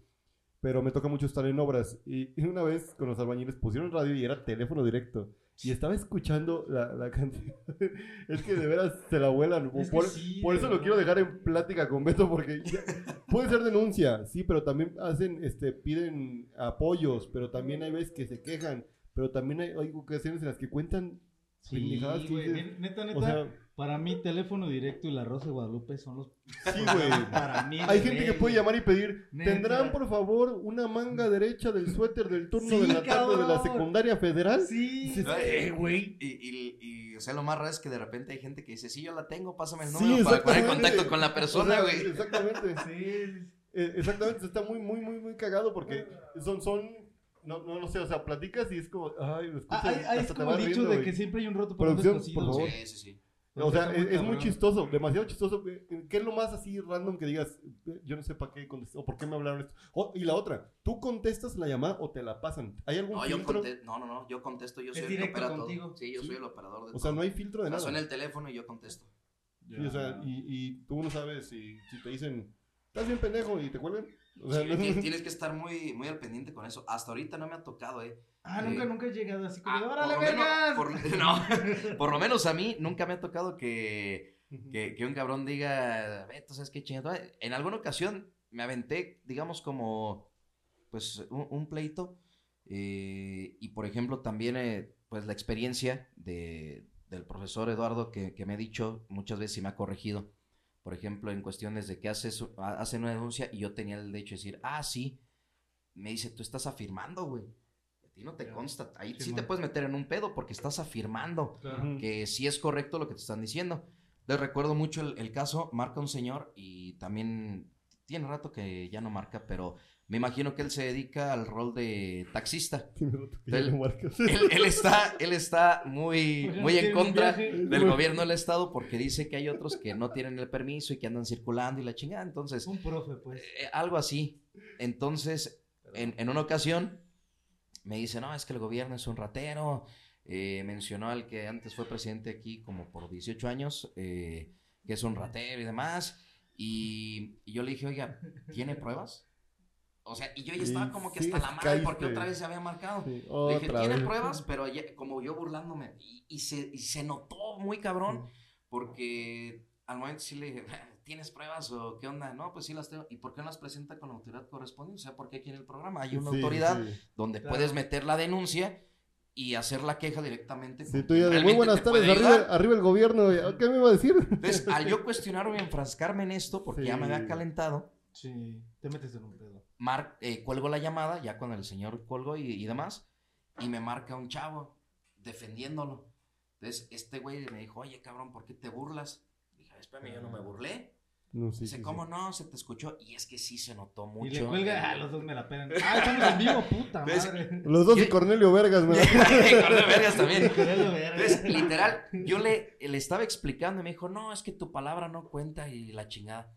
pero me toca mucho estar en obras. Y, y una vez con los albañiles pusieron radio y era teléfono directo. Y estaba escuchando la, la cantidad. es que de veras se la vuelan. Es por sí, por eso lo quiero dejar en plática con Beto porque ya- puede ser denuncia, sí, pero también hacen, este, piden apoyos, pero también hay veces que se quejan, pero también hay, hay ocasiones en las que cuentan Sí, pendejadas que güey, dices, neta, neta, o sea, para mí teléfono directo y la Rosa de Guadalupe son los... sí, güey. Para mí. Hay gente que puede llamar y pedir, Neta. ¿tendrán por favor una manga derecha del suéter del turno Sí, de la tarde de la secundaria federal? Sí. Eh, "Eh, güey. Y, y, y, o sea, lo más raro es que de repente hay gente que dice, sí, yo la tengo, pásame el Sí, número para poner en contacto con la persona, O sea, güey. Exactamente. Sí. Eh, exactamente, está muy, muy, muy, muy cagado porque son, son, no, no, no sé, o sea, platicas y es como, ay, lo escuchas, Ah, hay, es como vas el dicho riendo, de que siempre hay un roto por un Producción, descosido. por favor. Sí, sí, sí. O sea, es, es muy chistoso, demasiado chistoso. ¿Qué es lo más así random que digas? eh, Yo no sé para qué contesté, o por qué me hablaron esto. O- y la otra, ¿tú contestas la llamada o te la pasan? ¿Hay algún No, yo filtro? contesto, no, no, no, yo contesto, yo soy el que directo opera todo. contigo. Sí, yo Sí. soy el operador de O sea, todo. no hay filtro de O sea, nada. suena el teléfono y yo contesto. Sí, o sea, y, y tú no sabes si, si te dicen, estás bien pendejo y te cuelgan. O sea, Sí, no- ti- tienes que estar muy, muy al pendiente con eso. Hasta ahorita no me ha tocado, eh. Ah, nunca, Eh, nunca he llegado así como, Ah, por ¡órale, lo menos- vergas! por, no, por lo menos a mí nunca me ha tocado que, que, que un cabrón diga, Beto, ¿sabes qué chingado? En alguna ocasión me aventé, digamos, como, pues, un, un pleito. eh, y, por ejemplo, también, eh, pues, la experiencia de, del profesor Eduardo que, que me ha dicho muchas veces y me ha corregido. Por ejemplo, en cuestiones de que haces, hacen una denuncia y yo tenía el derecho de decir, ah, sí. Me dice, tú estás afirmando, güey. ti no te consta. Ahí Sí, sí, te puedes meter en un pedo porque estás afirmando que sí es correcto lo que te están diciendo. Les recuerdo mucho el, el caso, marca un señor y también tiene rato que ya no marca, pero me imagino que él se dedica al rol de taxista. Él-. Él, él está, él está muy, no muy en contra del gobierno del estado porque dice que hay otros que no tienen el permiso y que andan circulando y la chingada. Entonces, Un profe, pues. eh, algo así. Entonces, en, en una ocasión me dice, no, es que el gobierno es un ratero. Eh, mencionó al que antes fue presidente aquí como por 18 años, eh, que es un ratero y demás. Y, y yo le dije, oiga, ¿tiene pruebas? O sea, y yo ya estaba como que sí, hasta la madre porque caíste. otra vez se había marcado. Sí, Le dije, ¿tiene vez. pruebas? Pero ya- como yo burlándome. Y, y se, y se notó muy cabrón. Porque al momento sí le dije, ¿tienes pruebas o qué onda? No, pues sí las tengo. ¿Y por qué no las presenta con la autoridad correspondiente? O sea, porque aquí en el programa hay una Sí, autoridad sí. donde Claro. puedes meter la denuncia y hacer la queja directamente. Sí, con tú ya de muy buenas tardes, arriba, arriba el gobierno. ¿Qué me iba a decir? Entonces, al yo cuestionarme y enfrascarme en esto, porque ya me Sí. había calentado, Sí, te metes en un pedo. Mar- eh, cuelgo la llamada, ya con el señor colgo y, y demás, y me marca un chavo defendiéndolo. Entonces, este güey me dijo, oye, cabrón, ¿por qué te burlas? Dije, espérame, yo no me burlé. No, sí, Dice, sí, ¿cómo sí. no? Se te escuchó. Y es que sí se notó mucho. Y le cuelga, ah, los dos me la pegan. Ah, estamos en vivo, puta madre. Los dos y Cornelio Vergas, me la- Cornelio Vergas también. Cornelio Vergas. Entonces, literal, yo le, le estaba explicando y me dijo, no, es que tu palabra no cuenta y la chingada.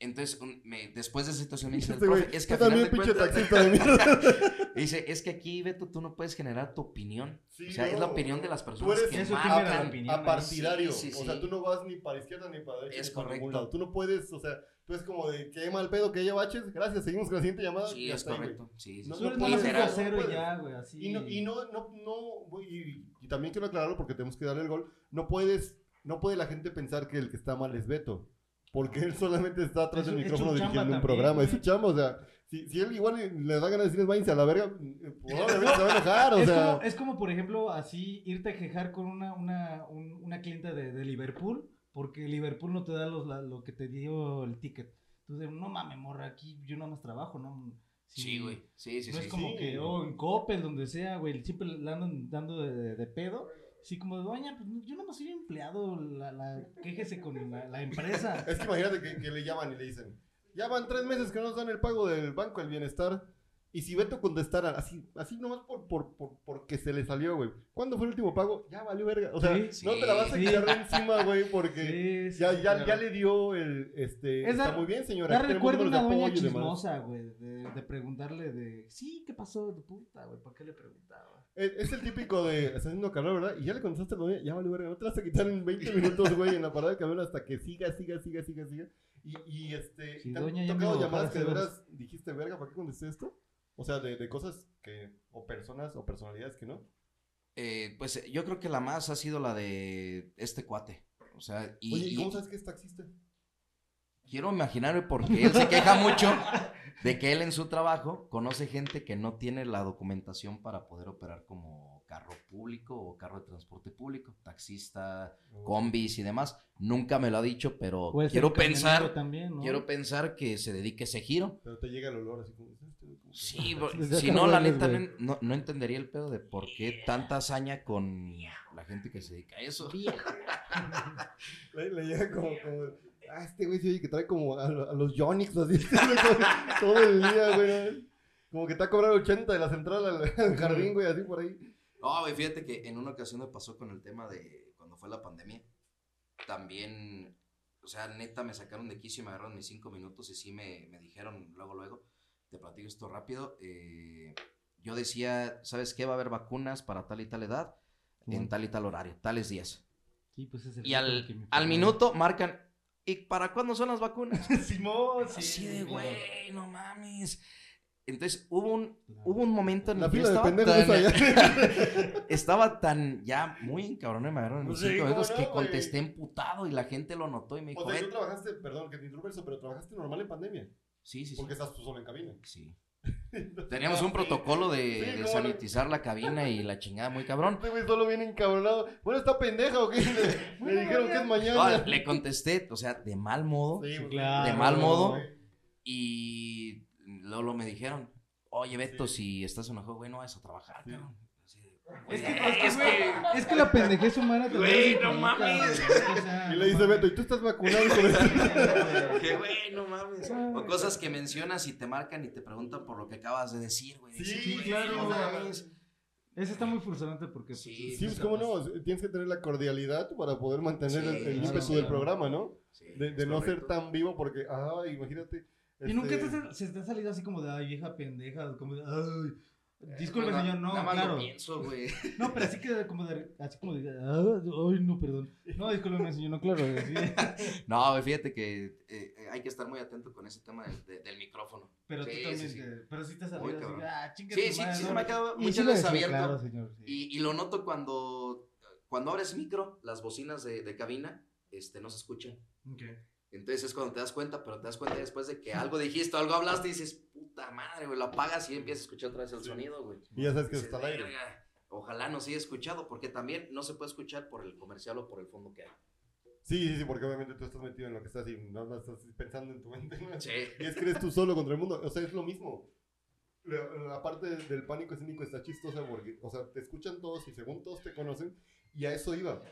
Entonces, un- me- después de esa situación me dice, el Este profe, es que tú a final de cuentas... dice, es que aquí, Beto, tú no puedes generar tu opinión. Sí, o sea, es la no. opinión de las Tú personas eres que Eso opinión. a partidario. Sí, sí, O sea, tú no vas ni para izquierda ni para derecha. Es correcto. lado. Tú no puedes, o sea, tú es como de que mal pedo, que haya baches. Gracias, seguimos con la siguiente llamada. Sí, es está ahí, correcto. Sí, sí, No. Tú no puedes, no grosero y puedes. ya, güey, así. Y no, y no, no, no, y, y también quiero aclararlo porque tenemos que darle el gol. No puedes, no puede la gente pensar que el que está mal es Beto. Porque él solamente está atrás del micrófono dirigiendo un programa. Es su chamba, o sea, si, si él igual le da ganas de decirles váyanse a la verga, probablemente se va a enojar, o es, sea. como, es como, por ejemplo, así irte a quejar con una, una, un- una clienta de, de Liverpool, porque Liverpool no te da los, la- lo que te dio el ticket. Entonces, no mames, morra, aquí yo nada más trabajo, ¿no? Sí, güey. Sí, sí, no sí. es como sí. que, oh, en Coppel, donde sea, güey, siempre le andan dando de, de- de pedo. Así como, doña, pues yo más soy empleado, la, la, quéjese con la, la empresa. Es que imagínate que, que le llaman y le dicen, ya van tres meses que no nos dan el pago del Banco del Bienestar. Y si Beto contestara así, así nomás por, por, por, porque se le salió, güey. ¿Cuándo fue el último pago? Ya valió verga. O sea, Sí, no te la vas a sí. quitar de encima, güey, porque Sí, sí, ya, sí, ya, claro. ya le dio el, este, Es está dar- muy bien, señora. Tenemos recuerdo una de doña chismosa, güey, de, de preguntarle de, sí, ¿qué pasó de puta, güey? ¿Por qué le preguntaba? Es, el típico de, estás haciendo calor, ¿verdad? Y ya le contestaste a la doña, ya valió verga. No te vas a quitar en 20 minutos, güey, en la parada de camión hasta que siga, siga, siga, siga, siga. Y, y este, Sí, ¿te han tocado llamadas que de veras dijiste, verga, ¿para qué contesté esto? O sea, de, de cosas que, o personas o personalidades que no. Eh, pues eh, yo creo que la más ha sido la de este cuate. O sea, y, Oye, ¿y y cómo sabes que es taxista? Quiero imaginarme porque él se queja mucho de que él en su trabajo conoce gente que no tiene la documentación para poder operar como carro público o carro de transporte público, taxista, combis y demás. Nunca me lo ha dicho, pero Puede quiero pensar, también, ¿no? quiero pensar que se dedique a ese giro. Pero te llega el olor así como... "Este Sí, es bro, taxista". Desde si no, la neta no, no- no entendería el pedo de por qué tanta hazaña con la gente que se dedica a eso. Le, le llega como, como, ah, este güey se oye que trae como a, a los Yonix, así, todo, el día, güey. Como que te ha cobrado 80 de la central al, al jardín, güey, así por ahí. No, güey, fíjate que en una ocasión me pasó con el tema de cuando fue la pandemia. También, o sea, neta, me sacaron de quicio y me agarraron mis cinco minutos y sí me, me dijeron luego, luego, te platico esto rápido. eh, yo decía, ¿sabes qué? Va a haber vacunas para tal y tal edad, en tal y tal horario, tales días. Sí, pues es el Y al, que me al minuto marcan, ¿y para cuándo son las vacunas? Simón, sí. Así de, güey. no mames. Entonces hubo un, hubo un momento en el que estaba tan, estaba tan ya muy encabronado, me agarraron en mis Sí, cinco ¿cómo minutos no, que contesté emputado y la gente lo notó y me dijo, O sea, tú trabajaste, perdón que te interrumpa eso, pero trabajaste normal en pandemia. sí, sí, sí. Porque estás tú solo en cabina. Sí. Teníamos un protocolo de, Sí, de cómo no. sanitizar la cabina y la chingada muy cabrón. Este güey solo viene encabronado. Bueno, está pendeja o qué? Le, le dijeron que es No, mañana. le contesté, o sea, de mal modo. Sí, claro, de mal modo. güey. Y luego me dijeron, oye, Beto, si estás enojado, güey, no vas a trabajar, cabrón. Es que, güey, es, que, güey, es que la pendejez humana te Güey, no mames. güey, o sea, Y le dice Beto, ¿y tú estás vacunado? hijo de-?" Que güey, no mames. O cosas que mencionas y te marcan y te preguntan por lo que acabas de decir, güey. Sí, sí, claro. no mames. Ese está muy frustrante porque. pues, Sí, Sí, pues cómo no, tienes que tener la cordialidad para poder mantener Sí, el, el claro, ímpetu del claro. programa, ¿no? Sí, De, de es no ser tan vivo porque, ay, imagínate. Y nunca este, te, se te ha salido así como de, ay, vieja pendeja, como de, ay. Disculpe, señor, no, nada más claro. lo pienso, güey. No, pero así que como de, así como de, ah, ay, no, perdón. No, discúlpeme, señor, no, claro. así. No, güey, fíjate que eh, eh, hay que estar muy atento con ese tema del, de- del micrófono. Pero Sí, tú también, sí. pero sí te has así, cabrón. ah, Sí, sí, madre, sí, no. se me ha quedado muchas veces abierto. Claro, señor, sí. Y, y lo noto cuando, cuando abres micro, las bocinas de, de cabina este, no se escuchan. Ok. Entonces es cuando te das cuenta, pero te das cuenta después de que algo dijiste, algo hablaste y dices, puta madre, güey, lo apagas y empiezas a escuchar otra vez el sonido, güey. Y ya sabes que está al aire. Ojalá nos haya escuchado, porque también no se puede escuchar por el comercial o por el fondo que hay. Sí, sí, sí, porque obviamente tú estás metido en lo que estás y no, no estás pensando en tu mente. ¿no? Sí. Y es que eres tú solo contra el mundo. O sea, es lo mismo. La, la parte del, del pánico escénico está chistosa porque, o sea, te escuchan todos y según todos te conocen, y a eso iba.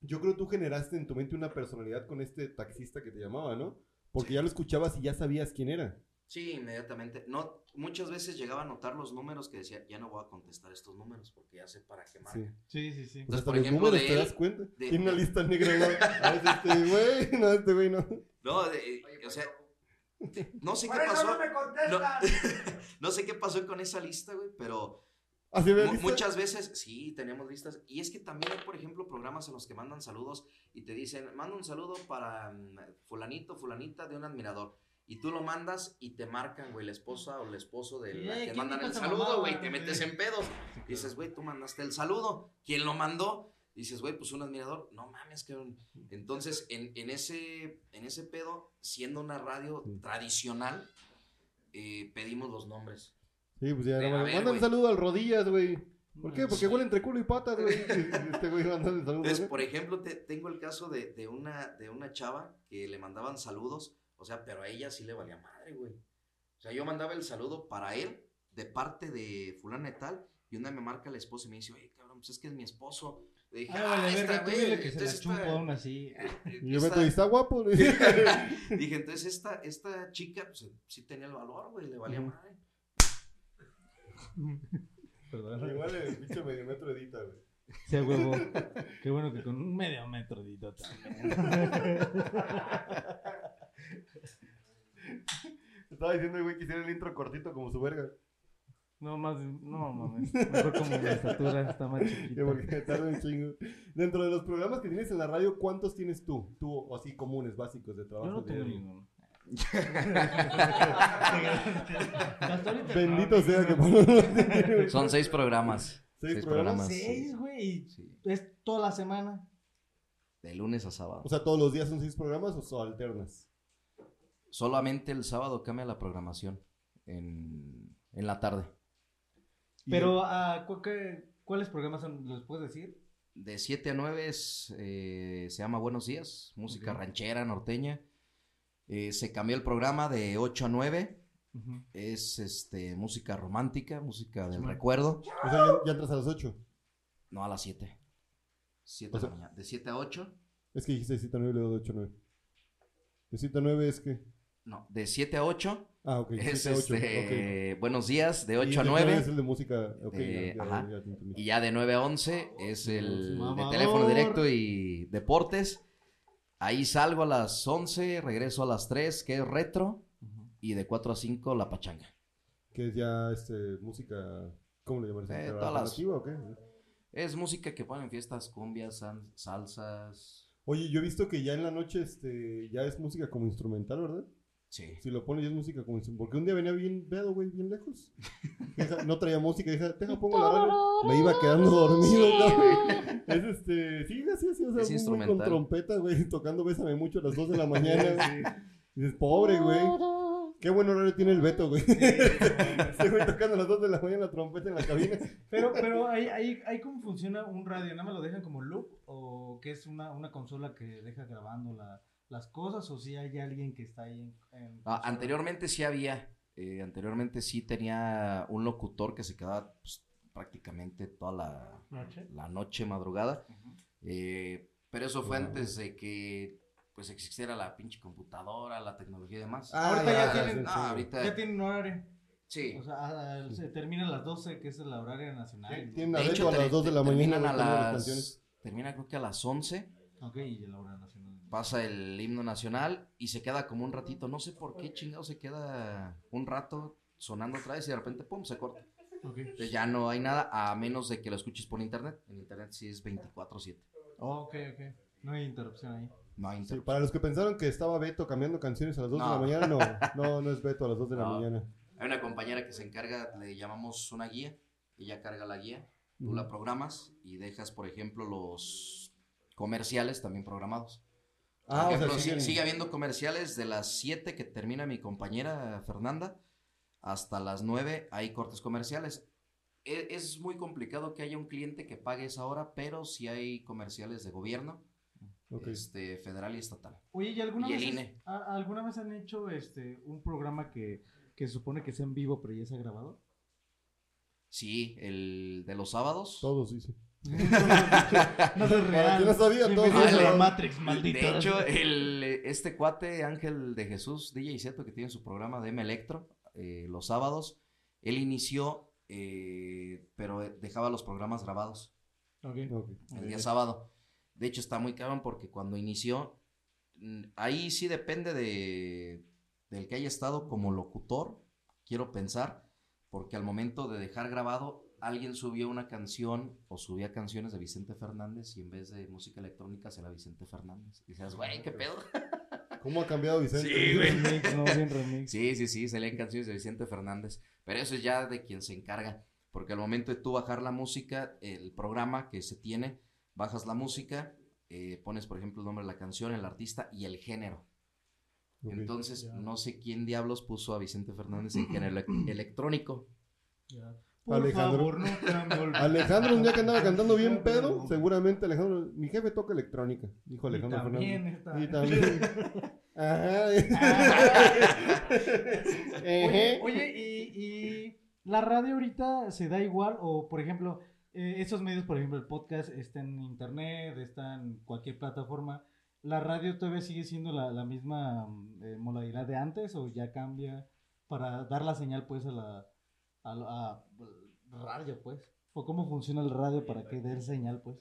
Yo creo que tú generaste en tu mente una personalidad con este taxista que te llamaba, ¿no? Porque ya lo escuchabas y ya sabías quién era. Sí, inmediatamente. No, muchas veces llegaba a notar los números que decía, ya no voy a contestar estos números porque ya sé para qué Sí. marcan. Sí, sí, sí. O sea, Entonces, hasta por los ejemplo, números de te das cuenta. de- Tiene una lista negra. ¿no? A veces este güey, no, este güey no. No, de- o sea, no sé qué pasó. no me No, contestan. no sé qué pasó con esa lista, güey, pero Así muchas veces sí teníamos listas. Y es que también hay, por ejemplo, programas en los que mandan saludos y te dicen, manda un saludo para mm, fulanito, fulanita de un admirador. Y tú lo mandas y te marcan, güey, la esposa o el esposo de la que ¿quién mandan el saludo, güey, te metes en pedos. Dices, güey, tú mandaste el saludo. ¿Quién lo mandó? Dices, güey, pues un admirador. No mames, cabrón. Entonces, en, en, ese, en ese pedo, siendo una radio Sí. tradicional, eh, pedimos los nombres. Sí, pues ya, no, ver, un saludo al rodillas, güey. ¿Por qué? Porque sí. huele entre culo y patas, güey. Este güey mandando el saludo. Entonces, ¿no? por ejemplo, te- tengo el caso de, de una, de una chava que le mandaban saludos, o sea, pero a ella sí le valía madre, güey. O sea, yo mandaba el saludo para él, de parte de fulana y tal, y una me marca la esposa y me dice, oye, cabrón, pues es que es mi esposo. Le dije, Ah, ah, vale, esta, güey, que se la chupo esta- aún así. eh, eh, Y yo ¿y está guapo? Dije, entonces esta, esta chica, pues sí tenía el valor, güey, le valía Ujú. madre. Perdón. Igual el pinche medio metro edita, güey. Sí, huevo. Qué bueno que con un medio metro dito también. Estaba diciendo güey que hiciera el intro cortito como su verga. No, más, no mames. Mejor como mi estatura está más chiquita. porque tarda un chingo. Dentro de los programas que tienes en la radio, ¿cuántos tienes tú? Tú, o así comunes, básicos de Yo trabajo no tengo ninguno. Bendito sea que. Son seis programas. ¿Seis seis programas? Seis, güey. Sí, Es toda la semana. de lunes a sábado. O sea, ¿todos los días son seis programas o son alternas? Solamente el sábado cambia la programación en, en la tarde. Pero, ah, ¿cu- qué- ¿cuáles programas son? ¿Los puedes decir? De 7 a 9 es, eh, se llama Buenos Días, música ranchera, norteña. Eh, se cambió el programa de 8 a 9, es este, música romántica, música del Simón. recuerdo. O sea, ya, ya entras a las ocho. No, a las 7. 7 O de la sea- mañana. De 7 a 8. Es que dijiste de 7 a 9 y luego de 8 a 9. De 7 a 9 es que. No, de 7 a 8 Ah, ok. es 7 a 8. este, Buenos Días, de Y 8 a de 9. es el de música. Ok, Eh, ya, ya, ajá. ya. Y ya de 9 a 11 es el de teléfono directo y deportes. Ahí salgo a las 11, regreso a las 3, que es retro. Y de 4 a 5 la pachanga. Que es ya este, música. ¿Cómo le llaman? Eh, todas las- ¿Alternativa o qué? Es música que ponen en fiestas, cumbias, salsas. Oye, yo he visto que ya en la noche este, ya es música como instrumental, ¿verdad? Sí. Si lo pones ya es música como. Porque un día venía bien pedo, güey, bien lejos. No traía música, dije, deja, pongo la radio. Me iba quedando dormido, cabrón. Es este, sí, así, así, o sea, Es con trompeta, güey, tocando Bésame mucho a las 2 de la mañana. Dices, pobre, güey. Qué buen horario tiene el Beto, güey. Güey tocando a las 2 de la mañana la trompeta en la cabina. Pero, pero ahí, ahí, ahí cómo funciona un radio, ¿nada más lo dejan como loop? ¿O que es una, una consola que deja grabando la- las cosas? ¿O si hay alguien que está ahí en, en Ah, anteriormente sí había eh, anteriormente sí tenía un locutor que se quedaba pues, prácticamente toda la, ¿Noche? la noche, madrugada. Eh, pero eso fue antes de que pues existiera la pinche computadora, la tecnología y demás. Ah, Ahorita ya ya, tienen- sí, Ah, sí. ahorita Ya tienen horario. sí. O sea, a- a- se termina a las 12, que es la horaria nacional. Tienen De arreglo hecho, a las ter- 2 de la mañana. a las termina creo que a las 11 Ok, y la hora nacional. Pasa el himno nacional y se queda como un ratito, no sé por qué chingado se queda un rato sonando otra vez y de repente pum se corta. Entonces ya no hay nada a menos de que lo escuches por internet. En internet sí es 24/7. Oh, ok, ok. No hay interrupción ahí. No hay Sí, interrupción. para los que pensaron que estaba Beto cambiando canciones a las 2 de la mañana, no, no, no es Beto a las 2 de la mañana. Hay una compañera que se encarga, le llamamos una guía. Ella carga la guía, tú la programas y dejas, por ejemplo, los comerciales también programados. Por Ah, o ejemplo, sea, sigue habiendo comerciales de las 7 que termina mi compañera Fernanda hasta las 9 hay cortes comerciales. E- Es, muy complicado que haya un cliente que pague esa hora, pero sí hay comerciales de gobierno, este, federal y estatal. Oye, ¿y alguna Y vez, INE. a- alguna vez han hecho este un programa que, que se supone que sea en vivo, pero ya se ha grabado? Sí, el de los sábados. Todos, sí, sí. no es real. sabía, a la. Matrix, maldito. De hecho, el, este cuate, Ángel de Jesús, DJ Zeto, que tiene su programa de M Electro, eh, los sábados, él inició, eh, pero dejaba los programas grabados Ok. Ok. el día sábado. De hecho, está muy cabrón porque cuando inició, ahí sí depende de, del que haya estado como locutor, quiero pensar, porque al momento de dejar grabado, alguien subió una canción o subía canciones de Vicente Fernández y en vez de música electrónica será Vicente Fernández. Y dices, güey, ¿qué pedo? ¿Cómo ha cambiado Vicente? Sí. Remix, no, bien remix. Sí, sí, sí, salían canciones de Vicente Fernández, pero eso es ya de quien se encarga, porque al momento de tú bajar la música, el programa que se tiene, bajas la música, eh, pones por ejemplo el nombre de la canción, el artista y el género. Entonces, ya. no sé quién diablos puso a Vicente Fernández en género elec- electrónico. Ya. Por Alejandro. favor, Alejandro, un día que andaba cantando bien pedo, seguramente Alejandro, mi jefe toca electrónica, dijo Y Alejandro también Fernández. está. Y también. Ajá. Oye, y, y la radio ahorita se da igual, o por ejemplo, eh, esos medios, por ejemplo, el podcast está en internet, está en cualquier plataforma. ¿La radio todavía sigue siendo la, la misma eh, modalidad de antes o ya cambia para dar la señal pues a la a, a radio pues? ¿O cómo funciona el radio para que dé señal pues?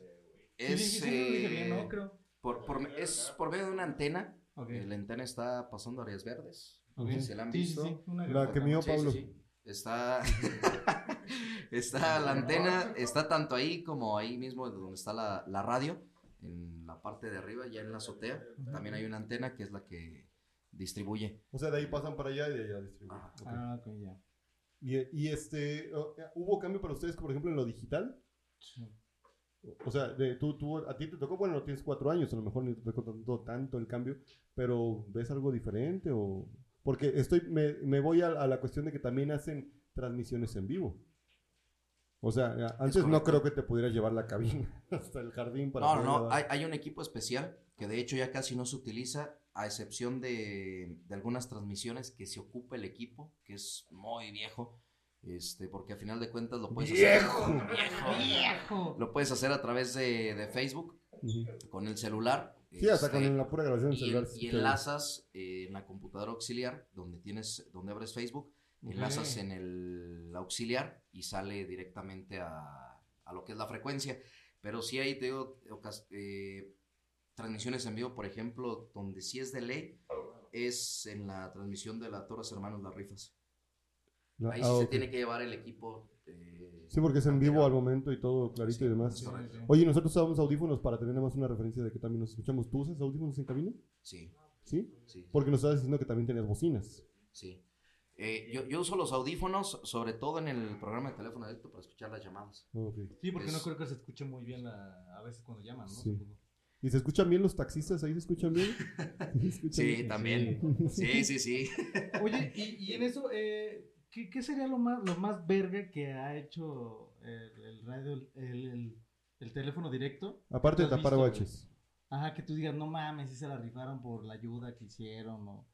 Sí, Es, sí, sí, lo dije bien, eh, ¿no? Creo. por, por- es por medio de una antena. Eh, La antena está pasando áreas verdes. ok. ¿Se la han Sí, sí, visto? sí, La gran que mío, Sí, Pablo. sí, sí. Está, está la antena, está tanto ahí como ahí mismo donde está la, la radio, en la parte de arriba, ya en la azotea. También hay una antena que es la que distribuye. O sea, de ahí pasan para allá y de allá distribuyen. Ah, ya. Y, y este, o- ¿hubo cambio para ustedes, por ejemplo, en lo digital? Sí. O sea, de, tú, tú, a ti te tocó, bueno, no tienes cuatro años, a lo mejor ni te tocó tanto, tanto el cambio, pero ¿ves algo diferente? o Porque estoy, me, me voy a, a la cuestión de que también hacen transmisiones en vivo. O sea, a- antes no creo que te pudieras llevar la cabina hasta el jardín para No, no, no, hay un equipo especial que de hecho ya casi no se utiliza, a excepción de, de algunas transmisiones que se ocupa el equipo, que es muy viejo, este, porque a final de cuentas lo puedes ¡Viejo! hacer. ¡Viejo! ¡Viejo! Lo puedes hacer a través de, de Facebook, con el celular. Sí, hasta este, con la pura grabación del celular. y enlazas eh, en la computadora auxiliar donde tienes donde abres Facebook enlazas en el auxiliar y sale directamente a, a lo que es la frecuencia pero sí hay te digo eh, transmisiones en vivo por ejemplo donde sí es de ley es en la transmisión de la Torres Hermanos Las Rifas La- ahí ah, sí se tiene que llevar el equipo eh, Sí, porque es en vivo al momento y todo clarito Sí, y demás. Sí, Correcto. sí. Oye, nosotros usamos audífonos para tener nada más una referencia de que también nos escuchamos. ¿Tú usas audífonos en cabina? sí ¿Sí? sí Porque nos estabas diciendo que también tenías bocinas. sí Eh, yo, yo uso los audífonos sobre todo en el programa de teléfono directo para escuchar las llamadas. Sí, porque no creo que se escuche muy bien la, a veces cuando llaman, ¿no? Sí. ¿Y se escuchan bien los taxistas? ¿Ahí se escuchan bien? ¿Se escuchan Sí, bien? también. Sí, sí, sí. Oye, y, y en eso, eh, ¿qué, qué sería lo más, lo más verga que ha hecho el, el radio, el, el- el teléfono directo? Aparte de ¿Lo has tapar baches. Ajá, que tú digas, no mames, si se la rifaron por la ayuda que hicieron o,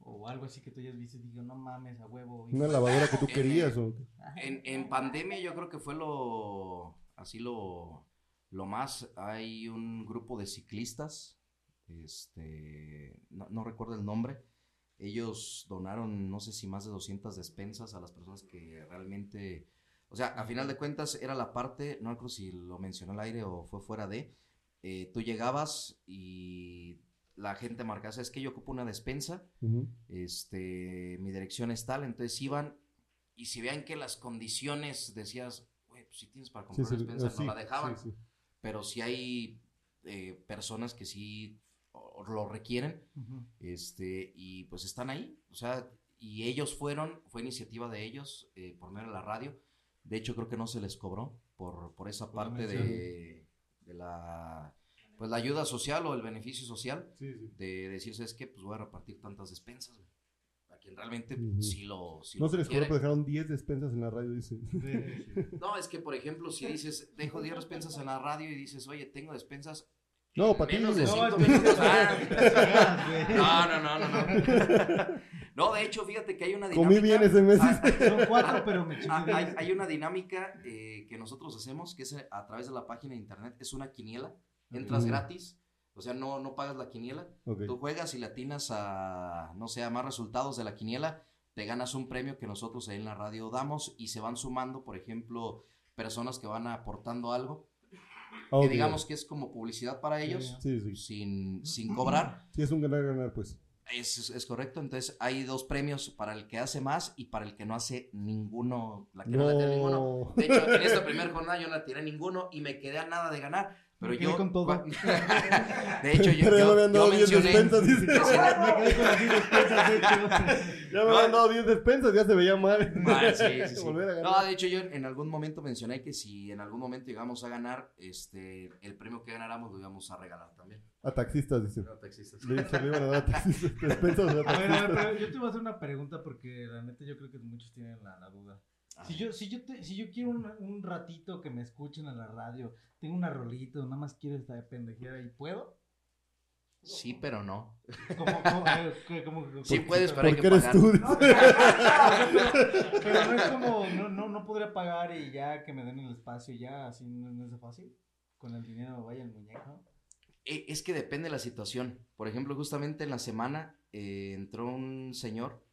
O algo así que tú hayas visto y digo, no mames, a huevo. Una lavadora que tú Eh, querías. o- En, en pandemia yo creo que fue lo, así lo, lo más, hay un grupo de ciclistas, este, no, no recuerdo el nombre, ellos donaron no sé si más de 200 despensas a las personas que realmente, o sea, a final de cuentas era la parte, no recuerdo si lo mencionó al aire o fue fuera de, eh, tú llegabas y la gente marcaba, es que yo ocupo una despensa, este, mi dirección es tal, entonces iban y si vean que las condiciones decías, güey, pues si tienes para comprar sí, despensa, eh, no la dejaban, sí, sí. pero si hay eh, personas que sí lo requieren, este, y pues están ahí, o sea, y ellos fueron, fue iniciativa de ellos eh, por medio de la radio, de hecho creo que no se les cobró por, por esa parte de, de la, pues la ayuda social o el beneficio social, Sí, sí. de decir, ¿sabes qué? Pues voy a repartir tantas despensas, güey. A quien realmente Ujú. sí lo, sí No lo se les cobró, requiere. pero dejaron 10 despensas en la radio, dice. No, es que, por ejemplo, si dices, dejo 10 despensas en la radio y dices, oye, tengo despensas. No, para ti. No. No, no, no, no, no. De hecho, fíjate que hay una dinámica. Comí bien ese mes. Ah, Son cuatro, pero me ah, hay, hay una dinámica eh, que nosotros hacemos, que es a través de la página de internet, es una quiniela. Entras gratis, o sea, no, no pagas la quiniela. Ok. Tú juegas y le atinas a, no sé, a más resultados de la quiniela, te ganas un premio que nosotros ahí en la radio damos y se van sumando, por ejemplo, personas que van aportando algo, Ah, que digamos que es como publicidad para ellos, Sí, sí. sin, sin cobrar. Sí, es un ganar-ganar, pues. Es, es- es correcto, entonces hay dos premios para el que hace más y para el que no hace ninguno, la que no, le tira ninguno. No. De hecho, en esta primera jornada yo no le tiré ninguno y me quedé a nada de ganar. Pero yo. con todo. De hecho, yo, Pero ya me habían dado 10 mencioné. despensas, dice. Me quedé con las 10 despensas, de hecho. Ya me habían dado 10 despensas, ya se veía mal. Sí, sí, sí. Volver a ganar. No, de hecho yo en algún momento mencioné que si en algún momento llegamos a ganar, este, el premio que ganáramos lo íbamos a regalar también. A taxistas, dice. No, taxistas. Le, se le iban a dar a taxistas. Despensas a A ver, a ver, taxistas. pero yo te voy a hacer una pregunta porque la neta yo creo que muchos tienen la, la duda. Si yo, si yo, te- si yo quiero un, un ratito que me escuchen en la radio, tengo una rolita, nada más quiero esta pendejera y puedo. Sí, pero no. ¿Cómo, cómo, eh, cómo- Sí cómo- puedes, pero hay ¿Por que eres pagar. tú? No, pero, pero no es como, no, no, no podría pagar y ya que me den el espacio ya, así no, no es fácil. Con el dinero vaya el muñeco. Eh, Es que depende de la situación. Por ejemplo, justamente en la semana eh, entró un señor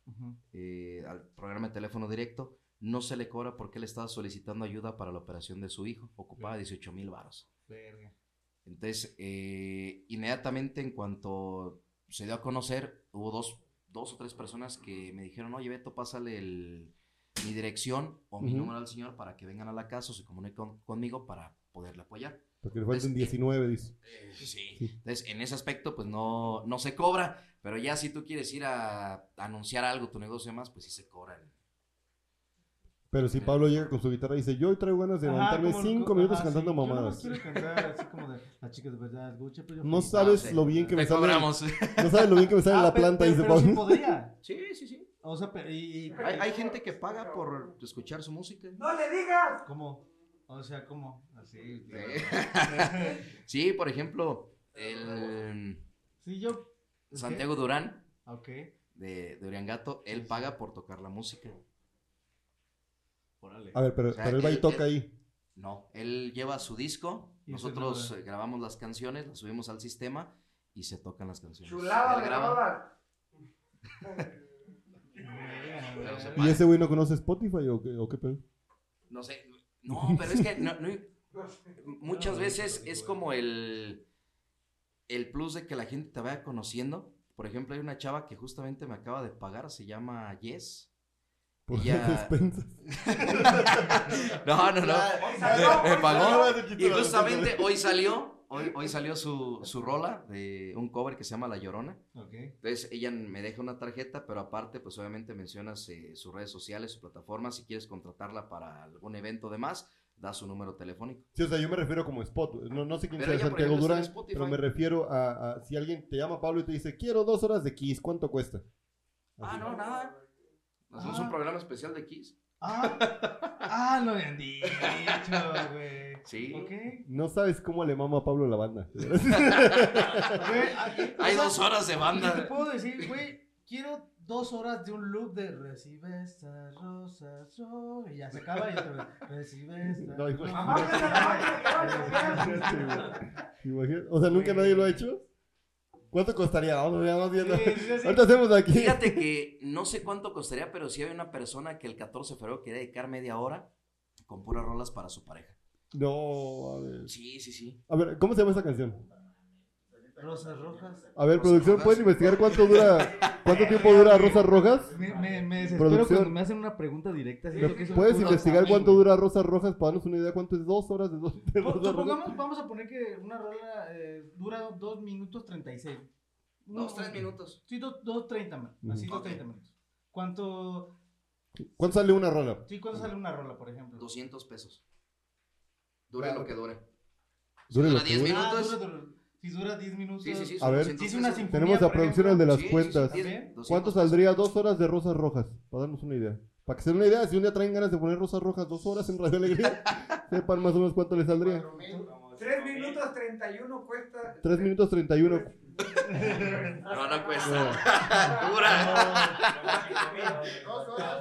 eh, al programa de teléfono directo. No se le cobra porque él estaba solicitando ayuda para la operación de su hijo. Ocupaba 18 mil varos. Verga. Entonces, eh, inmediatamente en cuanto se dio a conocer, hubo dos, dos o tres personas que me dijeron, oye, Beto, pásale el- mi dirección o mi número al señor para que vengan a la casa o se comuniquen con- conmigo para poderle apoyar. Porque le faltan Pues, 19, dice. Eh, sí. Entonces, en ese aspecto, pues no, no se cobra, pero ya si tú quieres ir a, anunciar algo, tu negocio y demás, pues sí se cobran. Pero si Pablo llega con su guitarra y dice, yo hoy traigo ganas de Ajá, levantarme como- 5 como- minutos ajá, cantando sí, Yo mamadas. nomás quiero cantar así como de las chicas de verdad, escucha, pero yo No feliz. sabes Ah, sí. lo bien que me sale. cobramos. No sabes lo bien que me sale Ah, la pero- planta, pero- dice pero sí Pablo. podría. Sí, sí, sí. O sea, pero y, y- Hay, hay gente que paga por escuchar su música. ¿Cómo? O sea, ¿cómo? Así. Sí, por ejemplo, el Sí, yo. Santiago Durán Ok. de, de Uriangato, él paga por tocar la música. Órale. A ver, pero, O sea, pero él va y toca él- ahí. No, él lleva su disco, Y nosotros eh, grabamos las canciones, las subimos al sistema y se tocan las canciones. Chulada graba. ¿Y ese güey no conoce Spotify o qué, o qué pedo? No sé, no, pero es que no- no- muchas veces es como el, el plus de que la gente te vaya conociendo. Por ejemplo, hay una chava que justamente me acaba de pagar, se llama Yes. Por Ya- despensas. No, no, no. Me, pagó. Y justamente hoy salió, hoy, hoy salió su, su rola de un cover que se llama La Llorona. Entonces ella me deja una tarjeta, pero aparte, pues obviamente mencionas eh, sus redes sociales, su plataforma. Si quieres contratarla para algún evento de más, da su número telefónico. Sí, o sea, yo me refiero como spot. No, no sé quién Pero sea Santiago Durán, pero me refiero a, a si alguien te llama Pablo y te dice, quiero dos horas de Kiss, ¿cuánto cuesta? Ah, no, nada. Hacemos Ah. un programa especial de Kiss. Ah, ah, lo habían dicho, güey. Sí. Ok. No sabes cómo le mama a Pablo la banda. Hay dos horas de Te banda. puedo decir, güey, quiero dos horas de un loop de recibe estas rosas, ro-", y ya se acaba y otra vez recibe estas No, rosas". O sea, nunca nadie lo ha hecho. ¿Cuánto costaría? Vamos, vamos viendo. Sí, sí, sí. Ahorita hacemos aquí. Fíjate que no sé cuánto costaría, pero sí hay una persona que el 14 de febrero quería dedicar media hora con puras rolas para su pareja. No, a ver. Sí, sí, sí. A ver, ¿cómo se llama esa canción? Rosas rojas. A ver, producción, Rojas. ¿pueden investigar cuánto dura, cuánto tiempo dura Rosas Rojas? Me, me, me desespero Producción. cuando me hacen una pregunta directa. siento que es un ¿Puedes investigar cuánto dura Rosas Rojas para darnos una idea cuánto es dos horas de, dos, de Rosas Rojas? Supongamos, vamos a poner que una rola eh, dura 2 minutos 36. Dos, tres minutos. Sí, 2.30, man. Así Ujú. 2.30 minutos. ¿Cuánto, ¿Cuánto sale una rola? sí, ¿Cuánto sale una rola, por ejemplo? 200 pesos. Dure Claro. lo que dure. Lo dura que 10 dure. Ah, minutos. dura, dura- si dura 10 minutos. Sí, sí, sí. A ver. 200 Si es una Tenemos a por producción el ejemplo. de las cuentas. sí, ¿También? 200 ¿Cuánto saldría dos horas de Rosas Rojas? Para darnos una idea. Para que se den una idea, si un día traen ganas de poner Rosas Rojas dos horas en Radio Alegría, sepan más o menos cuánto les saldría. 3 minutos 31 cuesta. 3 minutos 31. No, no cuesta. Dura.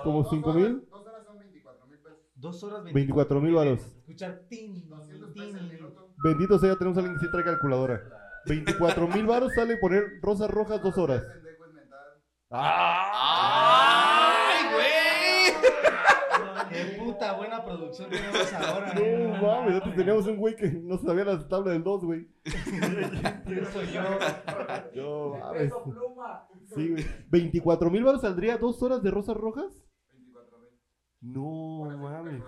¿Como 5 mil? Dos horas son 24 mil pesos. Dos horas 24 mil varos. Escuchar tin, 200 pesos el tin. Bendito sea, tenemos a alguien que sí trae calculadora. 24 mil baros sale poner rosas rojas dos horas. ¡Ay, güey! ¡Qué puta buena producción tenemos ahora! No mames, nosotros teníamos un güey que no sabía las tablas del 2, güey. Eso yo. Yo, mames. Sí, güey. ¿24 mil baros saldría dos horas de rosas rojas? 24 mil. No mames.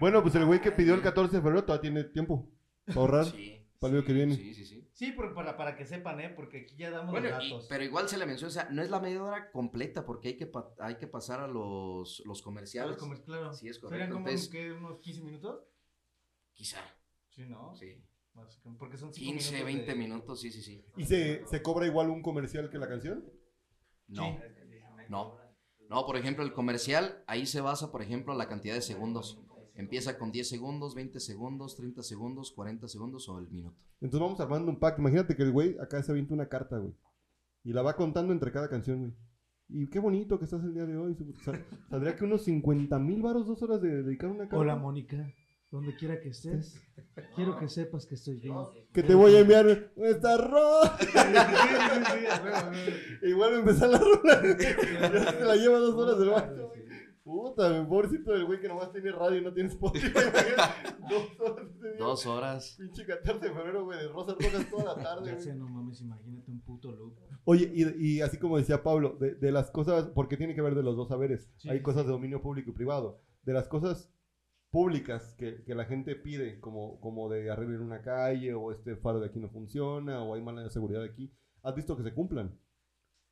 Bueno, pues el güey que pidió el 14 de febrero todavía tiene tiempo para ahorrar. Sí. Para el año que viene. Sí, sí, sí. Sí, pero para, para que sepan, ¿eh? Porque aquí ya damos Bueno, los y- datos. pero igual se le menciona, o sea, no es la media hora completa porque hay que, pa- hay que pasar a los, los comerciales. los comer- claro. Sí, es ¿Serían correcto. como Entonces, ¿qué, unos 15 minutos? quizá, Sí, ¿no? sí. Porque son 5 15, minutos 20 de- minutos, sí, sí, sí. ¿Y se, se cobra igual un comercial que la canción? No, Sí. no. No, por ejemplo, el comercial, ahí se basa, por ejemplo, la cantidad de segundos. Empieza con 10 segundos, 20 segundos, 30 segundos, 40 segundos o el minuto. Entonces vamos armando un pack. Imagínate que el güey acá se avienta una carta, güey. Y la va contando entre cada canción, güey. Y qué bonito que estás el día de hoy. Sal- Saldría que unos 50 mil varos dos horas de dedicar una carta. Hola, Mónica. Donde quiera que estés, quiero que sepas que estoy bien. Que te voy a enviar esta rola. a empezar la rola. Ya se la lleva dos horas del baño. Puta, mi pobrecito del güey que nomás tiene radio y no tiene Spotify. dos horas. Dos horas. Pinche 14 de febrero, güey, de rosas rojas toda la tarde, Ya güey. sé, no mames, imagínate un puto loop. Oye, y, y así como decía Pablo, de, de las cosas, porque tiene que ver de los dos saberes. Sí, Hay sí, cosas de dominio público y privado. De las cosas públicas que, que la gente pide, como, como de arreglar una calle, o este faro de aquí no funciona, o hay mala seguridad aquí, ¿has visto que se cumplan?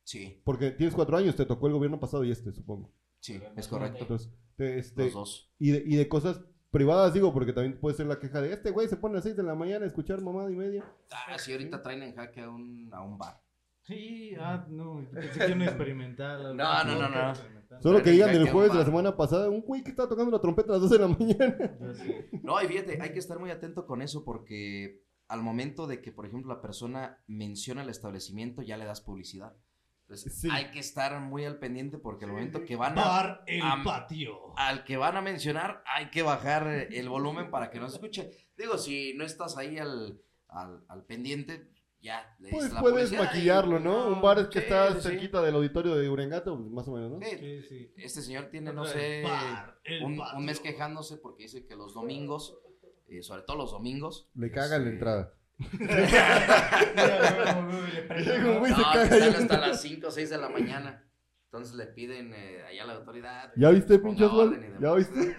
Sí, Porque tienes cuatro años, te tocó el gobierno pasado y este, supongo. Sí, es correcto. Entonces, te- este, Los dos. y, de, y de cosas privadas, digo, porque también puede ser la queja de este güey se pone a las 6 de la mañana a escuchar mamada y media. Ah, sí, ahorita traen en jaque a un, a un bar. Sí, ah, no, pensé que un experimental. No, no, no, no. Solo que digan del jueves de la semana pasada, un güey que estaba tocando la trompeta a las 2 de la mañana. No, y fíjate, hay que estar muy atento con eso porque al momento de que, por ejemplo, la persona menciona el establecimiento, ya le das publicidad. Entonces, Sí. hay que estar muy al pendiente porque al momento que van a, Bar el patio. al que van a mencionar, hay que bajar el volumen para que no se escuche. Digo, si no estás ahí al, al, al pendiente, ya le Pues la puedes maquillarlo, ¿no? Un bar que sí, está sí, cerquita del auditorio de Urengato, más o menos, ¿no? Sí, Sí. Este señor tiene, no El sé, bar, el un, patio. un mes quejándose porque dice que los domingos, eh, sobre todo los domingos, Le cagan la este, entrada. No, salen hasta las 5 o 6 de la mañana. Entonces le piden eh, allá a la autoridad. ¿Ya viste, pinche ¿Ya viste?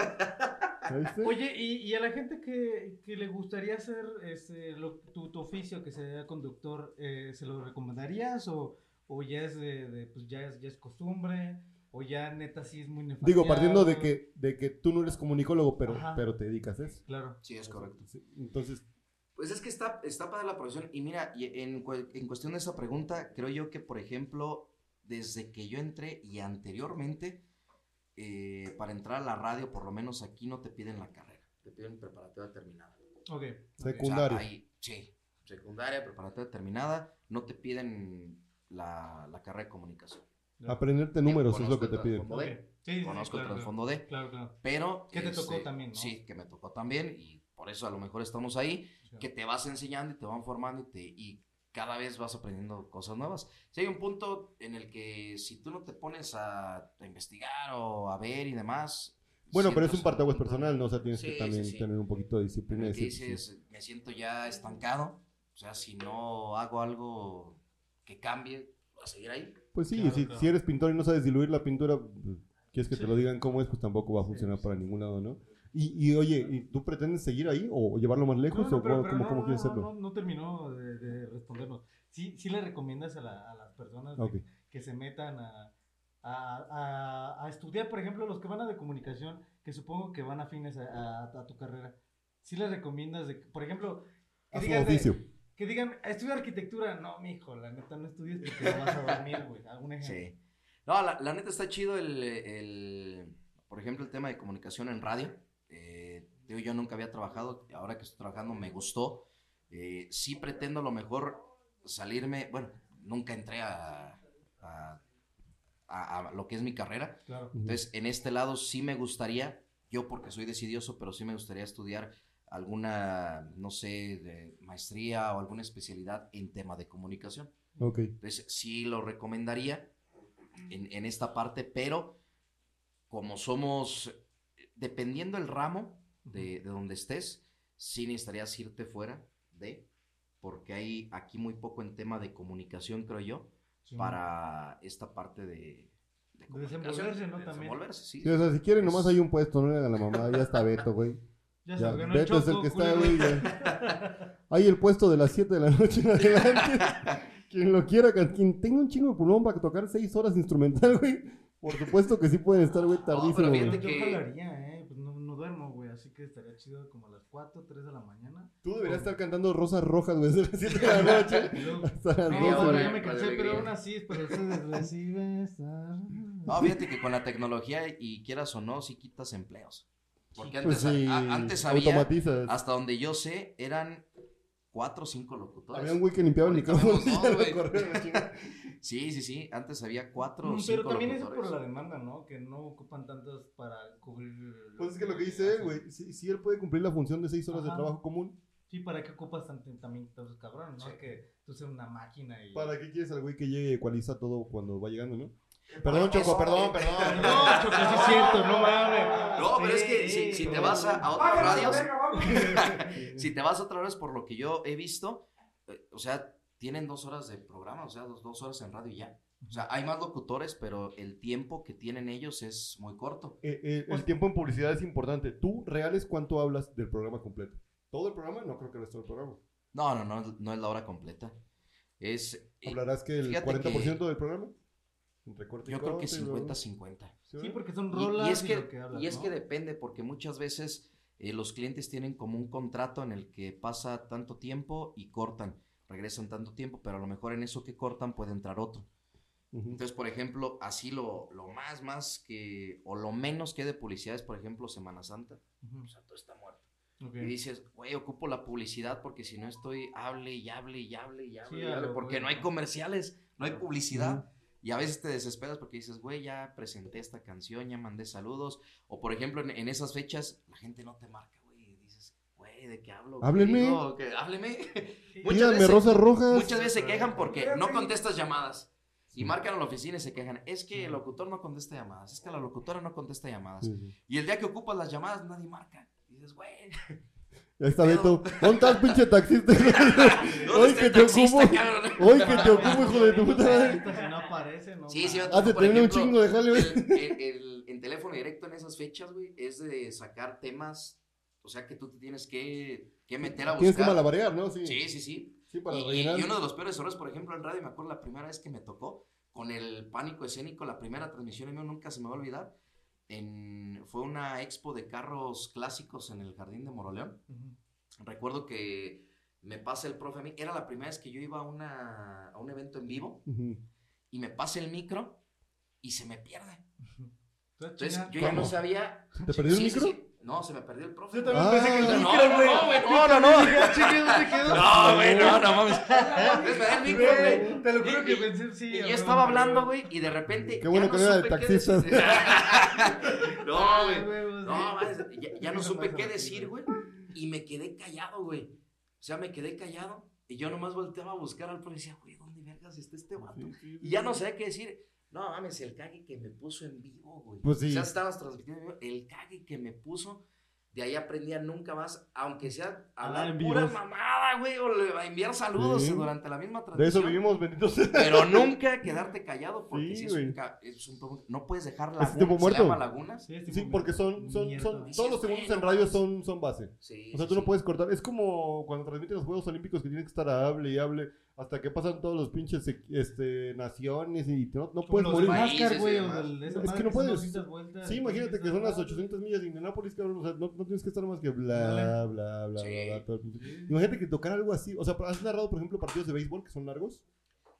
¿Ya viste? Oye, y, y a la gente que, que le gustaría hacer este, lo- tu, tu oficio, que sea conductor, eh, ¿se lo recomendarías? ¿O, o ya es de, de, pues ya es, ya es costumbre? ¿O ya neta sí es muy nefasto? Digo, partiendo de que, de que tú no eres comunicólogo, pero, Ajá. pero te dedicas a eso. Claro. Sí, es correcto. Entonces, Pues es que está, está para la profesión. Y mira, y en, en cuestión de esa pregunta, creo yo que, por ejemplo, desde que yo entré y anteriormente, eh, para entrar a la radio, por lo menos aquí no te piden la carrera, te piden preparatoria terminada. Ok. secundario. O sea, ahí- sí, secundaria, preparatoria terminada, no te piden la, la carrera de comunicación. Aprenderte números es lo que te el piden. trasfondo Ok. de, Sí, sí, sí, conozco el claro, trasfondo de, Claro, claro. pero... Que te tocó este, también, ¿no? Sí, que me tocó también y por eso a lo mejor estamos ahí, que te vas enseñando y te van formando y, te, y cada vez vas aprendiendo cosas nuevas. Si hay un punto en el que si tú no te pones a, a investigar o a ver y demás... Bueno, pero es un parteaguas personal, ¿no? O sea, tienes Sí, que también sí. tener un poquito de disciplina. que decir, dices, me siento ya estancado, o sea, si no hago algo que cambie, a seguir ahí. Pues sí, Claro, si, claro. si eres pintor y no sabes diluir la pintura, pues, quieres que te lo digan cómo es, pues tampoco va a funcionar para ningún lado, ¿no? Y, y oye, ¿y tú pretendes seguir ahí o llevarlo más lejos No, no, o pero- cómo, pero cómo- no, cómo quieres hacerlo? No, no terminó de, de respondernos. Sí, sí le recomiendas a, la- a las personas de- Ok. que se metan a, a- a- a estudiar, por ejemplo, los que van a de comunicación, que supongo que van afines a, a- a tu carrera. Sí les recomiendas, de, por ejemplo, que A su digan, de- que digan, estudia arquitectura. No, mijo, la neta no estudies porque no vas a dormir, güey. Algún ejemplo. Sí. No, la, la neta está chido el, el- por ejemplo, el tema de comunicación en radio. Digo, yo nunca había trabajado, ahora que estoy trabajando me gustó. Eh, sí pretendo a lo mejor salirme, bueno, nunca entré a, a- a- a lo que es mi carrera. Claro. Entonces, en este lado sí me gustaría, yo porque soy decidioso, pero sí me gustaría estudiar alguna, no sé, de maestría o alguna especialidad en tema de comunicación. Ok. Entonces, sí lo recomendaría en, en esta parte, pero como somos, dependiendo el ramo de, de donde estés, sí necesitarías irte fuera de, porque hay aquí muy poco en tema de comunicación, creo yo, Sí. para esta parte de... De, comunicación, desenvolverse, ¿no? de También. desenvolverse, sí. Sí, o sea, si quieren, nomás hay un puesto, no le hagan la mamada, ya está Beto, güey. Ya se Ya, Beto es el Choco, que está, güey. ya. Hay el puesto de las 7 de la noche en adelante. quien lo quiera, quien tenga un chingo de pulmón para tocar 6 horas instrumental, güey. Por supuesto que sí pueden estar, güey, tardísimo, pero güey. fíjate Yo que- jalaría, eh. Pues no, no duermo, güey. Así que estaría chido como a las 4, 3 de la mañana. Tú deberías estar cantando Rosas Rojas, güey, desde las 7 de la noche luego- hasta las No, Media 12, bueno, hora ya me cansé, pero aún así, pero ustedes recibes. ah. No, fíjate que con la tecnología y quieras o no, sí quitas empleos. Porque Pues antes, sí, a- antes había, automatizas. hasta donde yo sé, eran cuatro o cinco locutores. Había un güey que limpiaba el micrófono. Sí, sí, sí. Antes había cuatro o Mm, cinco Pero también eso locutores. por la demanda, ¿no? Que no ocupan tantas para cubrir. Pues es que lo que dice él, güey, si, si él puede cumplir la función de 6 horas de trabajo común, Sí, ¿para qué ocupas también tantos cabrones? No es que tú seas una máquina y. ¿para qué quieres al güey que llegue y ecualiza todo cuando va llegando, no? Perdón, Choco, eso- perdón, perdón. No, Choco, sí es cierto, no mames. No, pero es que Eh, si, si eh, te vas a, a otras ¡Vámonos, radios, si te vas a otras radios, por lo que yo he visto, eh, o sea, tienen dos horas de programa, o sea, dos, dos horas en radio y ya. O sea, hay más locutores, pero el tiempo que tienen ellos es muy corto. Eh, eh, el tiempo en publicidad es importante. ¿Tú, reales, cuánto hablas del programa completo? ¿Todo el programa? No creo que el resto del programa. No, no, no, no es la hora completa. Es, eh, ¿Hablarás que el fíjate 40% del programa? Y yo creo que corte y bla, bla, bla. 50-50. ¿Sí, porque son Y- rolas Y, es que, lo que hablas, y es ¿no? que depende, porque muchas veces eh, los clientes tienen como un contrato en el que pasa tanto tiempo y cortan, regresan tanto tiempo, pero a lo mejor en eso que cortan puede entrar otro. Entonces, por ejemplo, así lo, lo más, más que, o lo menos que hay de publicidad es, por ejemplo, Semana Santa. O sea, todo está muerto. ok. Y dices, güey, ocupo la publicidad porque si no estoy, hable y hable y hable y hable, Sí, y porque no hay comerciales, no hay publicidad. Y a veces te desesperas porque dices, güey, ya presenté esta canción, ya mandé saludos. O por ejemplo, en, en esas fechas, la gente no te marca, güey. y Dices, güey, ¿de qué hablo? ¿Qué Háblenme. digo? ¿Qué- Hábleme. Muchas veces- Rosas Rojas. Muchas veces se quejan porque no contestas llamadas. Y marcan a la oficina y se quejan. Es que el locutor no contesta llamadas. Es que la locutora no contesta llamadas. Sí, sí. Y el día que ocupas las llamadas, nadie marca. Y dices, güey. Ahí está Beto. ¿Dónde estás, pinche taxista? ¿dónde Hoy que te ocupo. Hoy que te ocupo, hijo de tu puta madre. Aparece, no. Sí, sí, mames. Has de por tener un ejemplo, chingo de jale, güey. el, el- el- en teléfono directo en esas fechas, güey, es de sacar temas, o sea, que tú te tienes que, que meter a buscar. Tienes que malabarear, ¿no? Sí. Sí, sí, sí. Sí, para Y, rellenar. y uno de los peores errores, por ejemplo, en radio, me acuerdo la primera vez que me tocó, con el pánico escénico, la primera transmisión en vivo, nunca se me va a olvidar, en, fue una expo de carros clásicos en el Jardín de Moroleón. Ujú. Recuerdo que me pasa el profe a mí, era la primera vez que yo iba a, una, a un evento en vivo, Ujú. Y me pasa el micro y se me pierde. Entonces, yo ya no sabía. ¿Te perdió el Sí, micro? sí. No, se me perdió el profe. Yo también Ah, pensé que el no, micro, no, güey. no, güey, no, no, no. "Ah. No, güey, no, no mames. Es verdad, el micro, güey. Te lo juro Y- que pensé, sí. Y yo estaba hablando, güey, y de repente. Qué bueno ya que no era de supe qué taxistas. decir. Ah, no, güey. sí. No, ya, ya no supe qué decir, güey. Y me quedé callado, güey. O sea, me quedé callado. Y yo nomás volteaba a buscar al profe y decía, güey, ¿dónde vergas está este vato? Sí, sí, Y ya no sabía qué decir. No mames, el cague que me puso en vivo, güey. Pues sí. Sea, estabas transmitiendo en vivo. El cague que me puso. De ahí aprendía nunca más, aunque sea Hablar hablar en pura mamada, güey, o le- enviar saludos Sí. durante la misma De transmisión. eso vivimos, benditos sea. Pero nunca quedarte callado porque Sí, si es, güey. un, ca- es un- no puedes dejar Es lagunas. tiempo ¿Se muerto. llama lagunas? Sí, es tipo Sí, porque son, son, mierda. son, Sí, todos los segundos bueno, en radio pues. son, son base. Sí. O sea, sí, tú no puedes cortar. Es como cuando transmiten los Juegos Olímpicos que tienes que estar hable y hable hasta que pasan todos los pinches este, naciones y no, puedes morir. y güey, esa Es que no puedes. 200 vueltas. Sí, imagínate que son las 800 800 millas de Indianápolis, cabrón. O sea, no, no tienes que estar más que bla, bla, bla, Sí. bla, bla, todo el pinche- Imagínate que tocar algo así. O sea, ¿has narrado, por ejemplo, partidos de béisbol que son largos?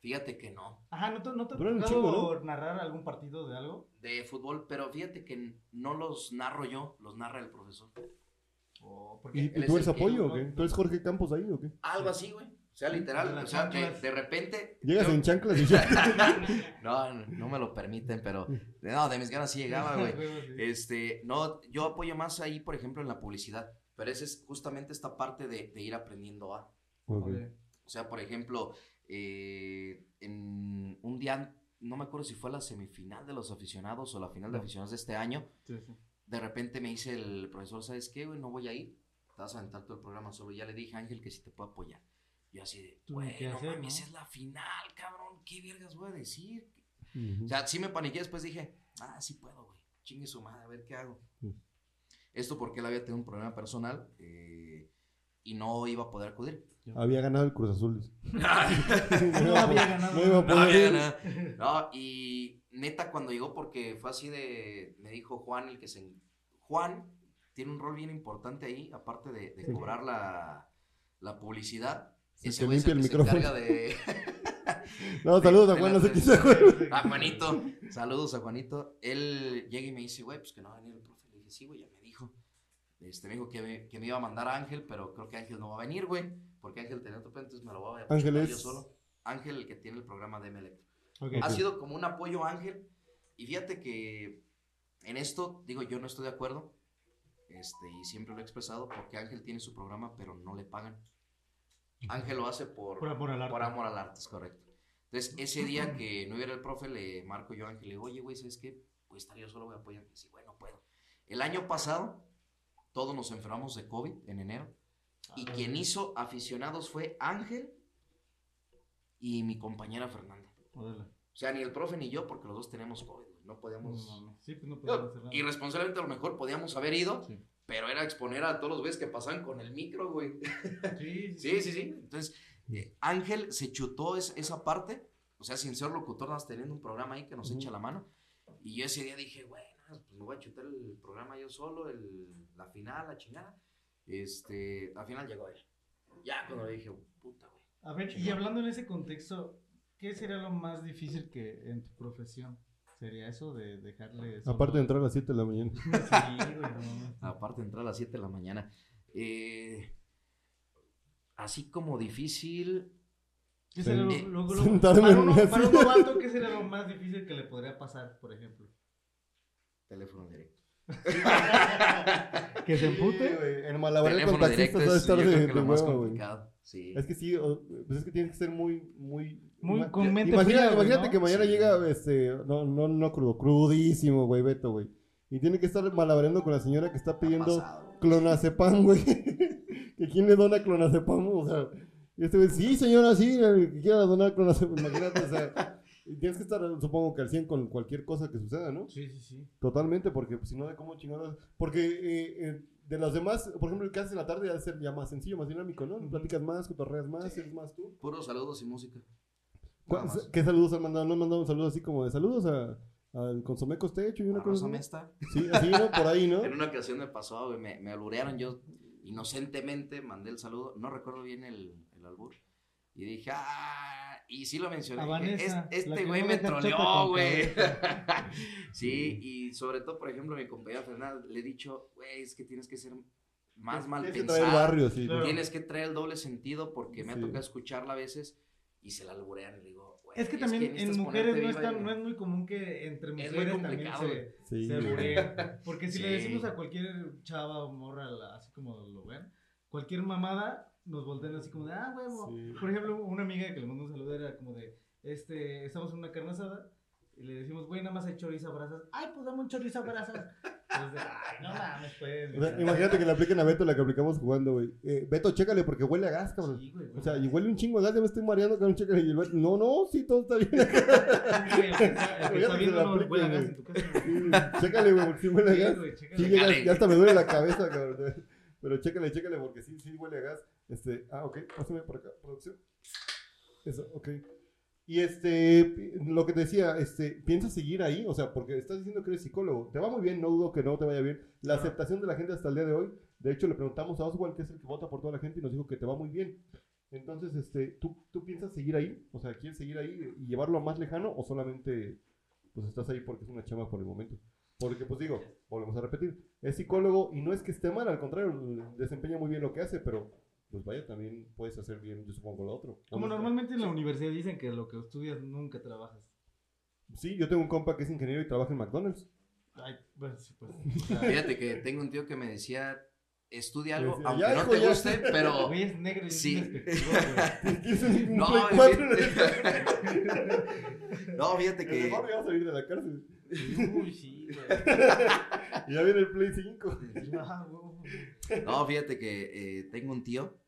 Fíjate que no. Ajá, ¿no te, no te ha tocado narrar algún partido de algo? De fútbol, pero fíjate que no los narro yo, los narra el profesor. O ¿Y, porque y él tú es eres apoyo o qué? ¿Tú eres Jorge Campos ahí o qué? Algo así, güey. O sea, literal. O sea, de, de repente. Llegas yo- en chanclas y ya. No, no me lo permiten, pero. No, de mis ganas sí llegaba, güey. Este, no, yo apoyo más ahí, por ejemplo, en la publicidad. Pero esa es justamente esta parte de, de ir aprendiendo a. O sea, por ejemplo, eh, en un día, no me acuerdo si fue la semifinal de los aficionados o la final de No. aficionados de este año, Sí, sí. de repente me dice el profesor, ¿sabes qué, güey? No voy a ir. Te vas a aventar todo el programa solo. Ya le dije a Ángel que si te puedo apoyar. Yo así de, Tú, güey, ¿qué no hacer, mames, no? es la final, cabrón. ¿Qué vergas voy a decir? O sea, sí me paniqué, después dije, ah, sí puedo, güey. Chingue su madre, a ver qué hago. Sí. Esto porque él había tenido un problema personal eh, y no iba a poder acudir. Había ganado el Cruz Azul. No había ganado. No iba a No, poder había. No, y neta, cuando llegó, porque fue así de. Me dijo Juan, el que se. Juan tiene un rol bien importante ahí, aparte de, de Sí. cobrar la, la publicidad. Se te limpia el micrófono. de. No, saludos a Juan, no sé quién. A Juanito, saludos a Juanito. Él llega y me dice, güey, pues que no va a venir el profe. Le dije, sí, güey, ya me dijo. Este, me dijo que me, que me iba a mandar a Ángel, pero creo que Ángel no va a venir, güey. Porque Ángel tenía otro plan, entonces me lo voy a Ángel chutar es- yo solo. Ángel, el que tiene el programa de Electro. Ok. Ha sido como un apoyo Ángel. Y fíjate que en esto, digo, yo no estoy de acuerdo. Este, y siempre lo he expresado porque Ángel tiene su programa, pero no le pagan. Ángel lo hace por, Por amor al arte. por amor al arte, es correcto. Entonces, ese día que no hubiera el profe, le marco yo a Ángel y le digo, oye, güey, ¿sabes qué? Pues estar yo solo, voy a apoyar. Y dice, bueno, puedo. El año pasado, todos nos enfermamos de COVID en enero. Y Ah, quien hizo aficionados fue Ángel y mi compañera Fernanda. O sea, ni el profe ni yo, porque los dos tenemos COVID, güey. No podíamos. No mames. Sí, pues no podemos hacer nada. Irresponsablemente a lo mejor podíamos haber ido, Sí. Pero era exponer a todos los güeyes que pasaban con el micro, güey. Sí, Sí, sí, sí. Entonces, eh, Ángel se chutó es- esa parte, o sea, sin ser locutor, nada más teniendo un programa ahí que nos Ujú. echa la mano. Y yo ese día dije, bueno, pues me voy a chutar el programa yo solo, el, la final, la chingada. Este, al final llegó él. Ya cuando le dije, puta, güey. A ver, y hablando en ese contexto, ¿qué sería lo más difícil que en tu profesión? ¿Sería eso de dejarle... solo- Aparte de entrar a las 7 de la mañana. Sí, güey, no. Aparte de entrar a las 7 de la mañana. Eh, así como difícil. ¿Qué sería lo, Eh, lo- lo- sentarme para, en uno- una para un novato, ¿qué sería lo más difícil que le podría pasar, por ejemplo? Teléfono directo. ¿Que se empute? güey. El malabareo con Teléfono directo taxistas va a es yo estar de, de güey. complicado. Sí. Es que sí, o- pues es que tienes que ser muy, muy... Muy con mente fría, Imagínate ¿no? que mañana Sí. llega, este, no, no, no crudo, crudísimo, güey, Beto, güey. Y tiene que estar malabareando con la señora que está pidiendo pasado. clonazepam, güey. que quién le dona clonazepam, o sea... Y este güey, sí, señora, sí, que quiera donar clonazepam, imagínate, o sea... Tienes que estar, supongo que al 100 con cualquier cosa que suceda, ¿no? Sí, sí, sí. Totalmente, porque pues, si no, de cómo chingados. Porque eh, eh, de los demás, por ejemplo, el que haces en la tarde ha de ser ya más sencillo, más dinámico, ¿no? Platicas más, cotorreas más, eres más tú. Puros saludos y música. ¿Cuál- Nada más. ¿Qué saludos han mandado? ¿No han mandado un saludo así como de saludos a, al consomé costecho y una A cosa así? Mesta. Sí, así, ¿no? Por ahí, ¿no? En una ocasión me pasó, güey, me, me alburearon, yo inocentemente mandé el saludo, no recuerdo bien el, el albur, Y dije, ah, y sí lo mencioné. Vanessa, "Es- la este güey no me troleó, güey. sí, y sobre todo, por ejemplo, mi compañera Fernanda le he dicho, güey, es que tienes que ser más mal Tienes que traer pensado. barrio, sí. Claro. Tienes que traer el doble sentido porque me ha Sí. tocado escucharla a veces y se la alburean le digo. Es que también en mujeres no es, viva tan- y- no es muy común que entre mujeres también se, Sí. se. Porque si le decimos a cualquier chava o morra, así como lo ven, cualquier mamada nos voltean así como de, ah, huevo. Sí. Por ejemplo, una amiga que le mandó un saludo era como de, este, estamos en una carne asada y le decimos, güey, nada más hay chorizo a brasas. Ay, pues dame un chorizo a brasas. Entonces, ay, no mames, pues. O sea, imagínate que le apliquen a Beto la que aplicamos jugando, güey. Eh, Beto, chécale porque huele a gas, cabrón. Sí, güey, O sea, y huele un chingo a gas, ya me estoy mareando, cabrón, chécale. Y el Beto, no, no, sí, todo está bien. güey, el que está- el que está viendo no huele a gas en tu casa. Sí, chécale, güey, porque sí huele a gas. Sí, ya hasta me duele la cabeza, cabrón. Pero chécale, chécale, porque sí, sí huele a gas. Este, ah, ok, pásame por acá, producción. Eso, ok. Y este, lo que te decía, este, ¿piensas seguir ahí? O sea, porque estás diciendo que eres psicólogo. Te va muy bien, no dudo que no te vaya bien. La aceptación de la gente hasta el día de hoy, de hecho, le preguntamos a Oswald, que es el que vota por toda la gente, y nos dijo que te va muy bien. Entonces, este, ¿tú, ¿tú piensas seguir ahí? O sea, ¿quieres seguir ahí y llevarlo a más lejano o solamente, pues estás ahí porque es una chama por el momento? Porque, pues digo, volvemos a repetir, es psicólogo y no es que esté mal, al contrario, desempeña muy bien lo que hace, pero pues vaya, también puedes hacer bien, yo supongo, lo otro. Como normalmente en la universidad dicen que lo que estudias nunca trabajas. Sí, yo tengo un compa que es ingeniero y trabaja en McDonald's. Ay, pues sí, pues. Fíjate que tengo un tío que me decía, estudia algo, Decía, aunque "Ya, no hijo, te ya". guste, pero... Güey, es negro y Sí. es No, Play es 4 en bien- No, fíjate el que... barrio, ya va a salir de la cárcel. Uy, sí, güey. Ya viene el Play 5. Ah, güey. No, fíjate que eh, tengo un tío,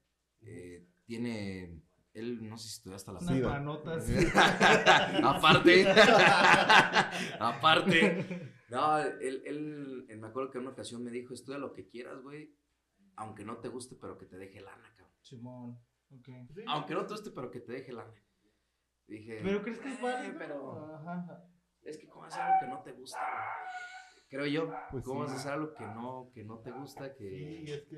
eh, tiene... Él, no sé si estudió hasta la Unas manotas. aparte, aparte, no, él, él, él me acuerdo que en una ocasión me dijo, estudia lo que quieras, güey, aunque no te guste, pero que te deje lana, cabrón. Simón. Ok. Aunque no te guste, pero que te deje lana. Dije, ¿Pero crees que es válido? Eh, pero- Ajá. es que cómo hacer algo que no te gusta, güey? Creo yo, Pues cómo sí. vas a hacer algo que no, que no te gusta, que... Sí, es que.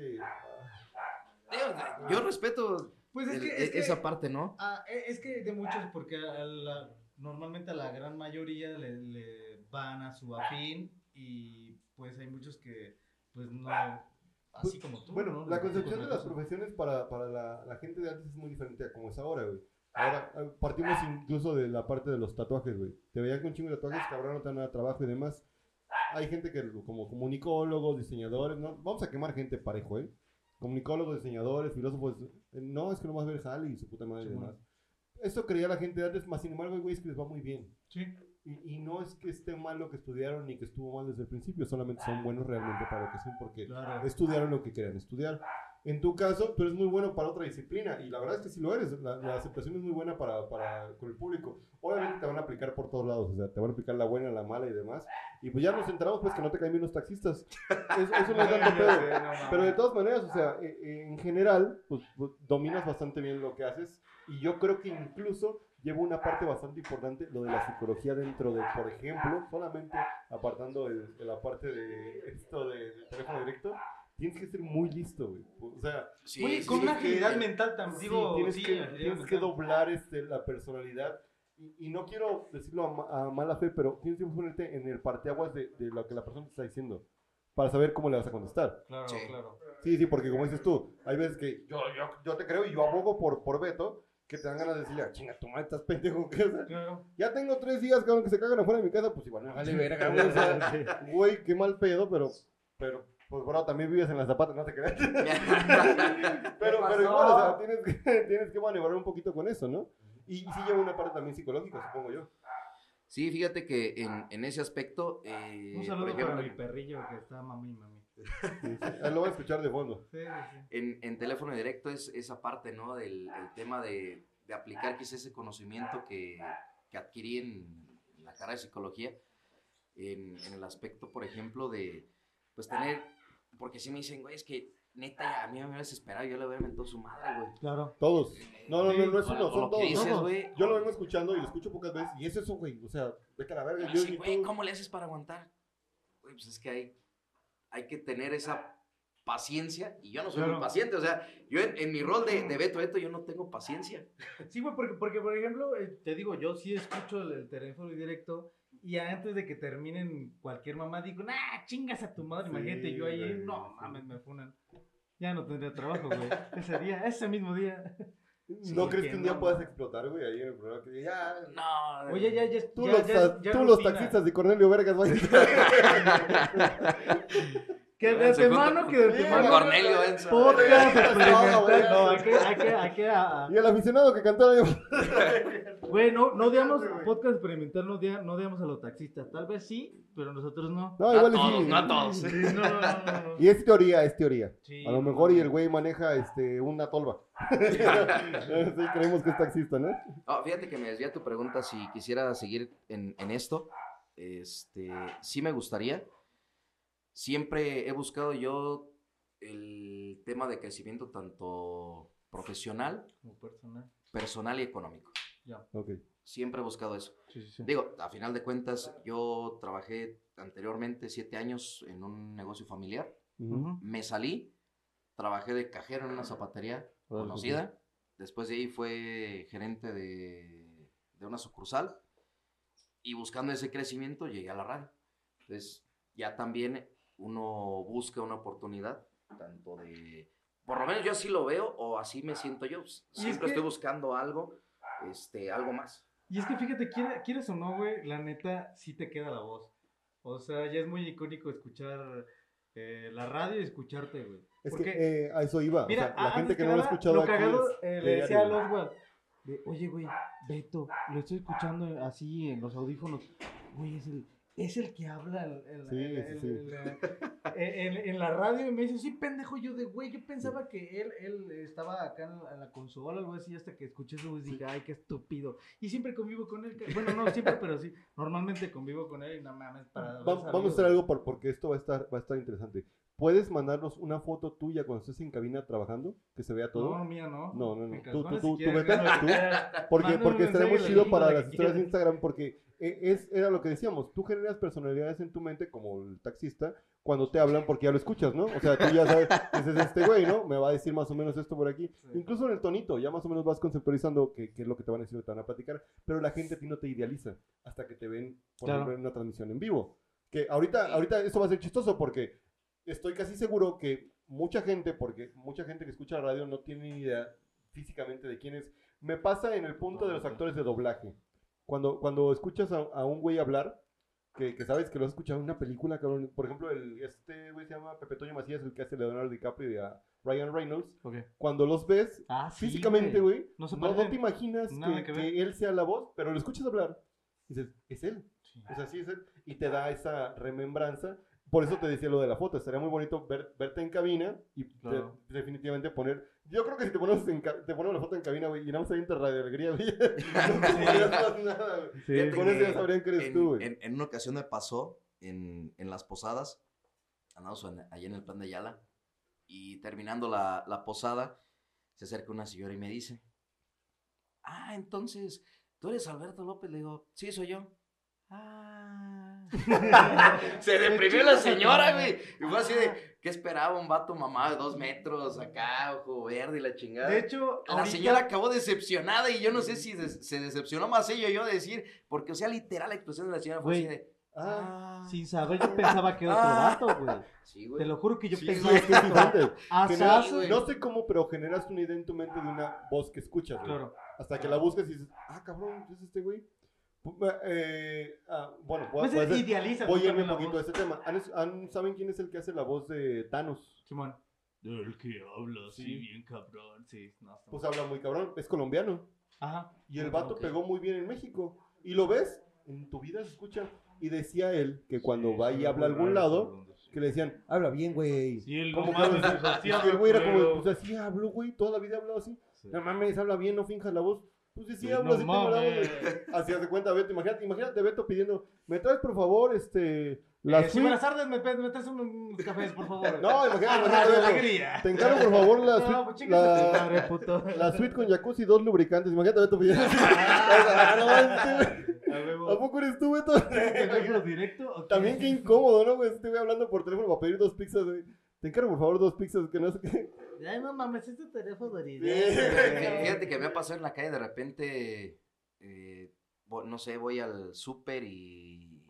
Digo, yo respeto Pues es el- que, es que- esa parte, ¿no? Ah, e- es que de muchos, porque a la- normalmente a la gran mayoría le, le van a su afín y pues hay muchos que pues no, así como tú. Bueno, ¿no? la concepción de las profesiones para, para la, la gente de antes es muy diferente a como es ahora, güey. Ahora, partimos incluso de la parte de los tatuajes, güey. Te veían con chingo de tatuajes, cabrón, no te dan nada de trabajo y demás. Hay gente que, como comunicólogos, diseñadores, ¿no? Vamos a quemar gente parejo, ¿eh? Comunicólogos, diseñadores, filósofos. eh, no, es que no vas a ver jale y su puta madre y Sí, demás. Esto creía la gente de antes, más sin embargo, hay güeyes que les va muy bien. Sí. Y, y no es que esté mal lo que estudiaron ni que estuvo mal desde el principio, solamente son buenos realmente para lo que son porque Claro. estudiaron lo que querían estudiar. En tu caso, tú eres muy bueno para otra disciplina y la verdad es que sí lo eres. La, la aceptación es muy buena para, para con el público. Obviamente te van a aplicar por todos lados, o sea, te van a aplicar la buena, la mala y demás. Y pues ya nos enteramos pues que no te caen bien los taxistas. Eso, eso no es tanto pedo. Pero de todas maneras, o sea, eh, eh, en general, pues, pues, dominas bastante bien lo que haces. Y yo creo que incluso lleva una parte bastante importante, lo de la psicología dentro de, por ejemplo, solamente apartando el- la parte de esto de, del teléfono directo, tienes que ser muy listo, güey. O sea, Sí, con una agilidad mental también. sí, Digo, tienes, sí, que, tienes que doblar este, la personalidad. Y, y no quiero decirlo a, ma- a mala fe, pero tienes que ponerte en el parteaguas de, de lo que la persona te está diciendo para saber cómo le vas a contestar. Claro, Sí. claro. Sí, sí, porque como dices tú, hay veces que yo, yo, yo te creo y yo abogo por, por Beto, que te dan ganas de decirle, "Ah, chinga, tu madre, estás pendejo. ¿qué? Sea, Claro. ya tengo tres días, cabrón, que se cagan afuera de mi casa, pues igual me vale verga, güey. O sea, güey, qué mal pedo, pero, pero, pues, bro, también vives en las zapatas, no te creas. pero, pero igual, o sea, tienes que, tienes que maniobrar un poquito con eso, ¿no? Y, y sí lleva una parte también psicológica, supongo yo. Sí, fíjate que en, en ese aspecto, eh, Un por saludo ejemplo, para mi perrillo que está mami mami. Sí, sí. Ah, Lo voy a escuchar de fondo. Sí, sí, sí. en, en teléfono directo es esa parte, ¿no? Del el tema de, de aplicar quizás ese conocimiento que, que adquirí en, en la carrera de psicología, en, en el aspecto, por ejemplo, de, pues tener, porque si me dicen, güey, es que neta, ya a mí me hubiera desesperado, yo le hubiera mentado su madre, güey. Claro. Todos. No, no, no, no es uno, son todos. dices, güey. Yo lo vengo escuchando y lo escucho pocas veces, y es eso, güey. O sea, vete a la verga. Me Yo, güey, tú- ¿cómo le haces para aguantar? Güey, pues es que hay, hay que tener esa paciencia y yo no soy Claro. muy paciente. O sea, yo en, en mi rol de, de Beto Beto, yo no tengo paciencia. Sí, güey, porque, porque por ejemplo, eh, te digo, yo sí escucho el, el teléfono directo y antes de que terminen cualquier mamá digo, nah, chingas a tu madre, Sí, imagínate, yo ahí, no mames, me funan. Ya no tendría trabajo, güey. Ese día, ese mismo día. ¿No crees que un día no, puedas explotar, güey, ahí en el programa? Que ya, No, Oye, ya, ya, Tú, ya, los, ya- tú los taxistas de Cornelio Vergas, güey. Que de antemano, que de antemano. Cornelio Enzo. Podcast No, experimental. güey. No, hay que, hay que, hay que, a- a- Y el aficionado que cantó ahí. Güey, no, no odiamos, podcast experimental, no, odia- no odiamos a los taxistas. Tal vez sí, pero nosotros no. No, a igual y todos, sí. no a todos. Sí, no, no, no, no. Y es teoría, es teoría. Sí. A lo mejor y el güey maneja este, una tolva. sí, creemos que es taxista, ¿no? No, fíjate que me desvía tu pregunta si quisiera seguir en, en esto. Este, sí me gustaría. Siempre he buscado yo el tema de crecimiento tanto profesional, Como personal. personal y económico. Ok. Siempre he buscado eso. Sí, sí, sí. Digo, a final de cuentas, yo trabajé anteriormente siete años en un negocio familiar. Me salí, trabajé de cajero en una zapatería conocida. Después de ahí fue gerente de, de una sucursal. Y buscando ese crecimiento llegué a la radio. Entonces, ya también uno busca una oportunidad, tanto de... Por lo menos yo así lo veo o así me siento yo. Siempre que- estoy buscando algo, este, algo más. Y es que fíjate, quiere- quieres o no, güey, la neta, sí te queda la voz. O sea, ya es muy icónico escuchar eh, la radio y escucharte, güey. Es Porque, que eh, a eso iba. mira, o sea, la gente que no lo ha escuchado lo aquí cagado, es eh, le decía a. Oswald, de, oye, güey, Beto, lo estoy escuchando así en los audífonos. Güey, es el, es el que habla en, la radio y me dice, sí, pendejo, yo de, güey, yo pensaba que él, él estaba acá en la, en la consola o algo así, hasta que escuché su voz y dije, ay, qué estúpido. Y siempre convivo con él. Bueno, no siempre, pero sí, normalmente convivo con él y no mames, para... Va- vamos a hacer algo por- porque esto va a estar, va a estar interesante. ¿Puedes mandarnos una foto tuya cuando estés en cabina trabajando? Que se vea todo. No, mía no. No, no, no. Tú- tú- tú- si tú quieres, vete, tú. Porque, porque y chido para las historias de. Instagram porque es, era lo que decíamos, tú generas personalidades en tu mente como el taxista cuando te hablan porque ya lo escuchas, ¿no? O sea, tú ya sabes, dices, este güey, ¿no? Me va a decir más o menos esto por aquí. Sí. Incluso en el tonito, ya más o menos vas conceptualizando qué, es lo que te van a decir o te van a platicar, pero la gente a ti no te idealiza hasta que te ven, por Claro. ejemplo, en una transmisión en vivo. Que ahorita, ahorita esto va a ser chistoso porque estoy casi seguro que mucha gente, porque mucha gente que escucha la radio no tiene ni idea físicamente de quién es. Me pasa en el punto de los actores de doblaje. Cuando, cuando escuchas a, a un güey hablar, que, que sabes que lo has escuchado en una película, cabrón. Por ejemplo, el, este güey se llama Pepe Toño Macías, el que hace Leonardo DiCaprio y a Ryan Reynolds. Ok. Cuando los ves Ah, sí, físicamente, güey, No no, no, te imaginas que, que que él sea la voz, pero lo escuchas hablar. Y dices, es él. Sí. O sea, sí es él. Y te da esa remembranza. Por eso te decía lo de la foto. Estaría muy bonito ver- verte en cabina y te- Claro. definitivamente poner. Yo creo que si te ponemos, en te ponemos la foto en cabina, güey, y nada más ahí entre Radio Alegría, güey. no te más nada, güey. Sí, Con eso ya sabrían que eres en, tú, güey. en- en una ocasión me pasó en, en las posadas, andamos en- allá en el plan de Ayala, y terminando la, la posada, se acerca una señora y me dice, ah, entonces, ¿tú eres Alberto López? Le digo, sí, soy yo. Ah. se deprimió la señora, güey. Y fue así de, ¿qué esperaba? Un vato mamá de dos metros, acá, ojo verde y la chingada. De hecho, La ahorita- señora acabó decepcionada y yo no sé si se decepcionó más ella o yo de decir, porque, o sea, literal, la expresión de la señora fue Güey, así de. Ah, Sin saber, yo pensaba que era otro Ah. vato, güey. Sí, güey. Te lo juro que yo sí, pensaba que. Asazo, Generas- güey. no sé cómo, pero generas una idea en tu mente de una voz que escuchas, güey. Claro. Hasta que la buscas y dices, ah, cabrón, ¿es este güey? Eh, ah, bueno, voy, a- Pues voy a hacer- idealiza. voy a irme un poquito a este tema. ¿Han- han- ¿Saben quién es el que hace la voz de Thanos? Simón. El que habla así Sí. bien cabrón. Sí, no, Pues mal. habla muy cabrón, es colombiano. Ajá. Y el vato ok. pegó muy bien en México. Y lo ves, en tu vida se escucha. Y decía él que cuando Sí, va y habla a algún lado, que le decían, habla bien, güey. Sí, el ¿Cómo no que mames, pues, así el güey era como, pues así hablo, güey, toda la vida ha hablado así. Sí. No mames, habla bien, no finjas la voz. Pues sí, sí, Sí, hablo no así, hace cuenta Beto, imagínate, imagínate Beto pidiendo, me traes por favor, este, la Eh, suite. buenas tardes, me, me traes unos, cafés, por favor. No, imagínate, Ah, imagínate. Te encargo por favor la No, pues tu la, madre, puto. la suite con jacuzzi y dos lubricantes. Imagínate Beto pidiendo. A huevo. ¿A poco eres tú, Beto? ¿Teléfono directo? También qué incómodo, ¿no, güey? Güey hablando por teléfono para pedir dos pizzas, güey. Te encargo, por favor, dos pizzas que no sé qué. Ay, no mames, es tu teléfono Sí. Fíjate que me ha pasado en la calle de repente, eh, no sé, voy al súper y,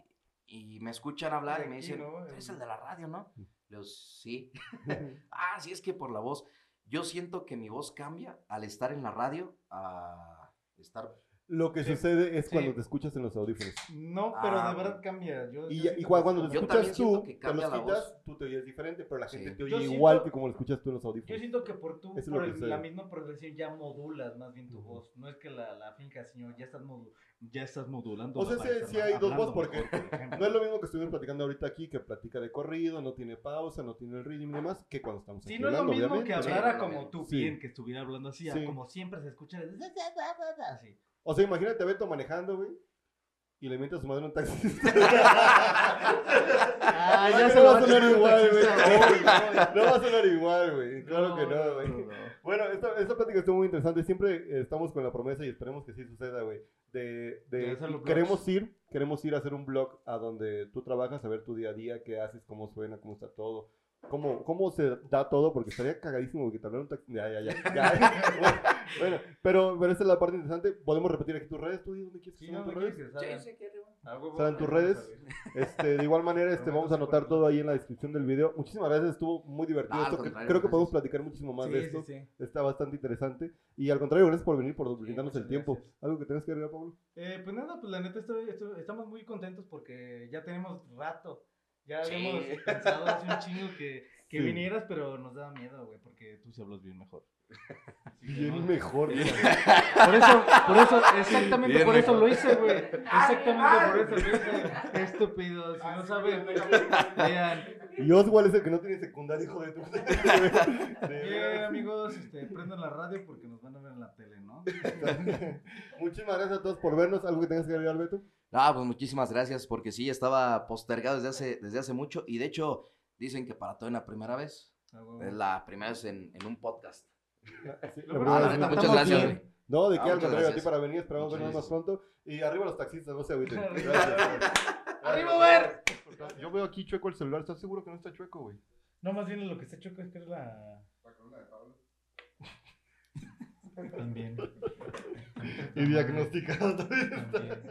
y me escuchan hablar y me dicen, ¿no? "Tú eres el de la radio, ¿no? Le digo, sí. ah, sí, es que por la voz. Yo siento que mi voz cambia al estar en la radio a estar... Lo que Sí. sucede es Sí. cuando te escuchas en los audífonos. No, pero Ah, de verdad cambia. Yo, Y, yo y siento cuando sí te Yo escuchas siento tú, que te los quitas, tú te oyes diferente, pero la Sí. gente te Yo oye siento- igual que como lo escuchas tú en los Yo audífonos. siento que por es por el- la misma progresión ya modulas más bien tu voz. No es que la, la finca, sino ya estás, modu- ya estás modulando. O sea, sí- estar sí hay dos voz, porque mejor. No es lo mismo que estuvimos platicando ahorita aquí, que platica de corrido, no tiene pausa, no tiene el ritmo y demás, que cuando estamos Sí, aquí no es lo mismo obviamente. que Sí, hablara como tú, Sí. bien, que estuviera hablando así, Sí. como siempre se escucha. Así. O sea, imagínate a Beto manejando, güey, y le miente a su madre un taxi. Ah, No, ya se no va a sonar igual, güey. No va a sonar igual, güey. Claro que no, güey. no, no. Bueno, esta, esta plática estuvo muy interesante. Siempre eh, estamos con la promesa y esperemos que sí suceda, güey. De, queremos ir, queremos ir a hacer un blog a donde tú trabajas, a ver tu día a día, qué haces, cómo suena, cómo está todo. Cómo, cómo se da todo, porque estaría cagadísimo que te hablara un taxi. Ya, ya, ya. ya. bueno, pero, pero esta es la parte interesante. Podemos repetir aquí tus redes. ¿Tú dónde quieres que Sí, no, tus redes? quieres que salga. Sí, sí, que arriba. A huevo, Salen tus redes. Este, de igual manera, este, vamos a anotar todo ahí en la descripción del video. Muchísimas gracias, estuvo muy divertido Ah, esto. creo que podemos platicar muchísimo más Sí, de sí, esto. sí. Está bastante interesante. Y al contrario, gracias por venir, por brindarnos el tiempo. gracias. ¿Algo que tengas que agregar, Pablo? Eh, pues nada, pues la neta estoy, estoy- estamos muy contentos porque ya tenemos rato. Ya Sí. habíamos pensado hace un chingo que, que Sí. vinieras, pero nos daba miedo, güey, porque tú sí hablas bien mejor. Bien mejor. güey. Por eso, por eso, exactamente Bien por eso lo hice, güey. Exactamente por eso lo hice. Estúpido, si no saben, vean. Y Oswald es el que no tiene secundaria, hijo de tu. Bien, amigos, este, prendan la radio porque nos van a ver en la tele, ¿no? Muchísimas gracias a todos por vernos. ¿Algo que tengas que agregar, Beto? Ah, pues muchísimas gracias, porque sí, estaba postergado desde hace, desde hace mucho, y de hecho, dicen que para todo en la primera vez, A huevo. es la primera vez en, en un podcast. Sí, Ah, la Ah, muchas gracias, bien. No, de Ah, qué al muchas contrario, a ti para venir. Esperamos vernos más pronto. Y arriba los taxistas, no se agüiten. Arriba. Gracias. ¡Arriba, ver! Yo veo aquí chueco el celular. ¿Estás seguro que no está chueco, güey? No, más bien lo que está choco es que es la. La columna de Pablo. También. Y diagnosticado. También.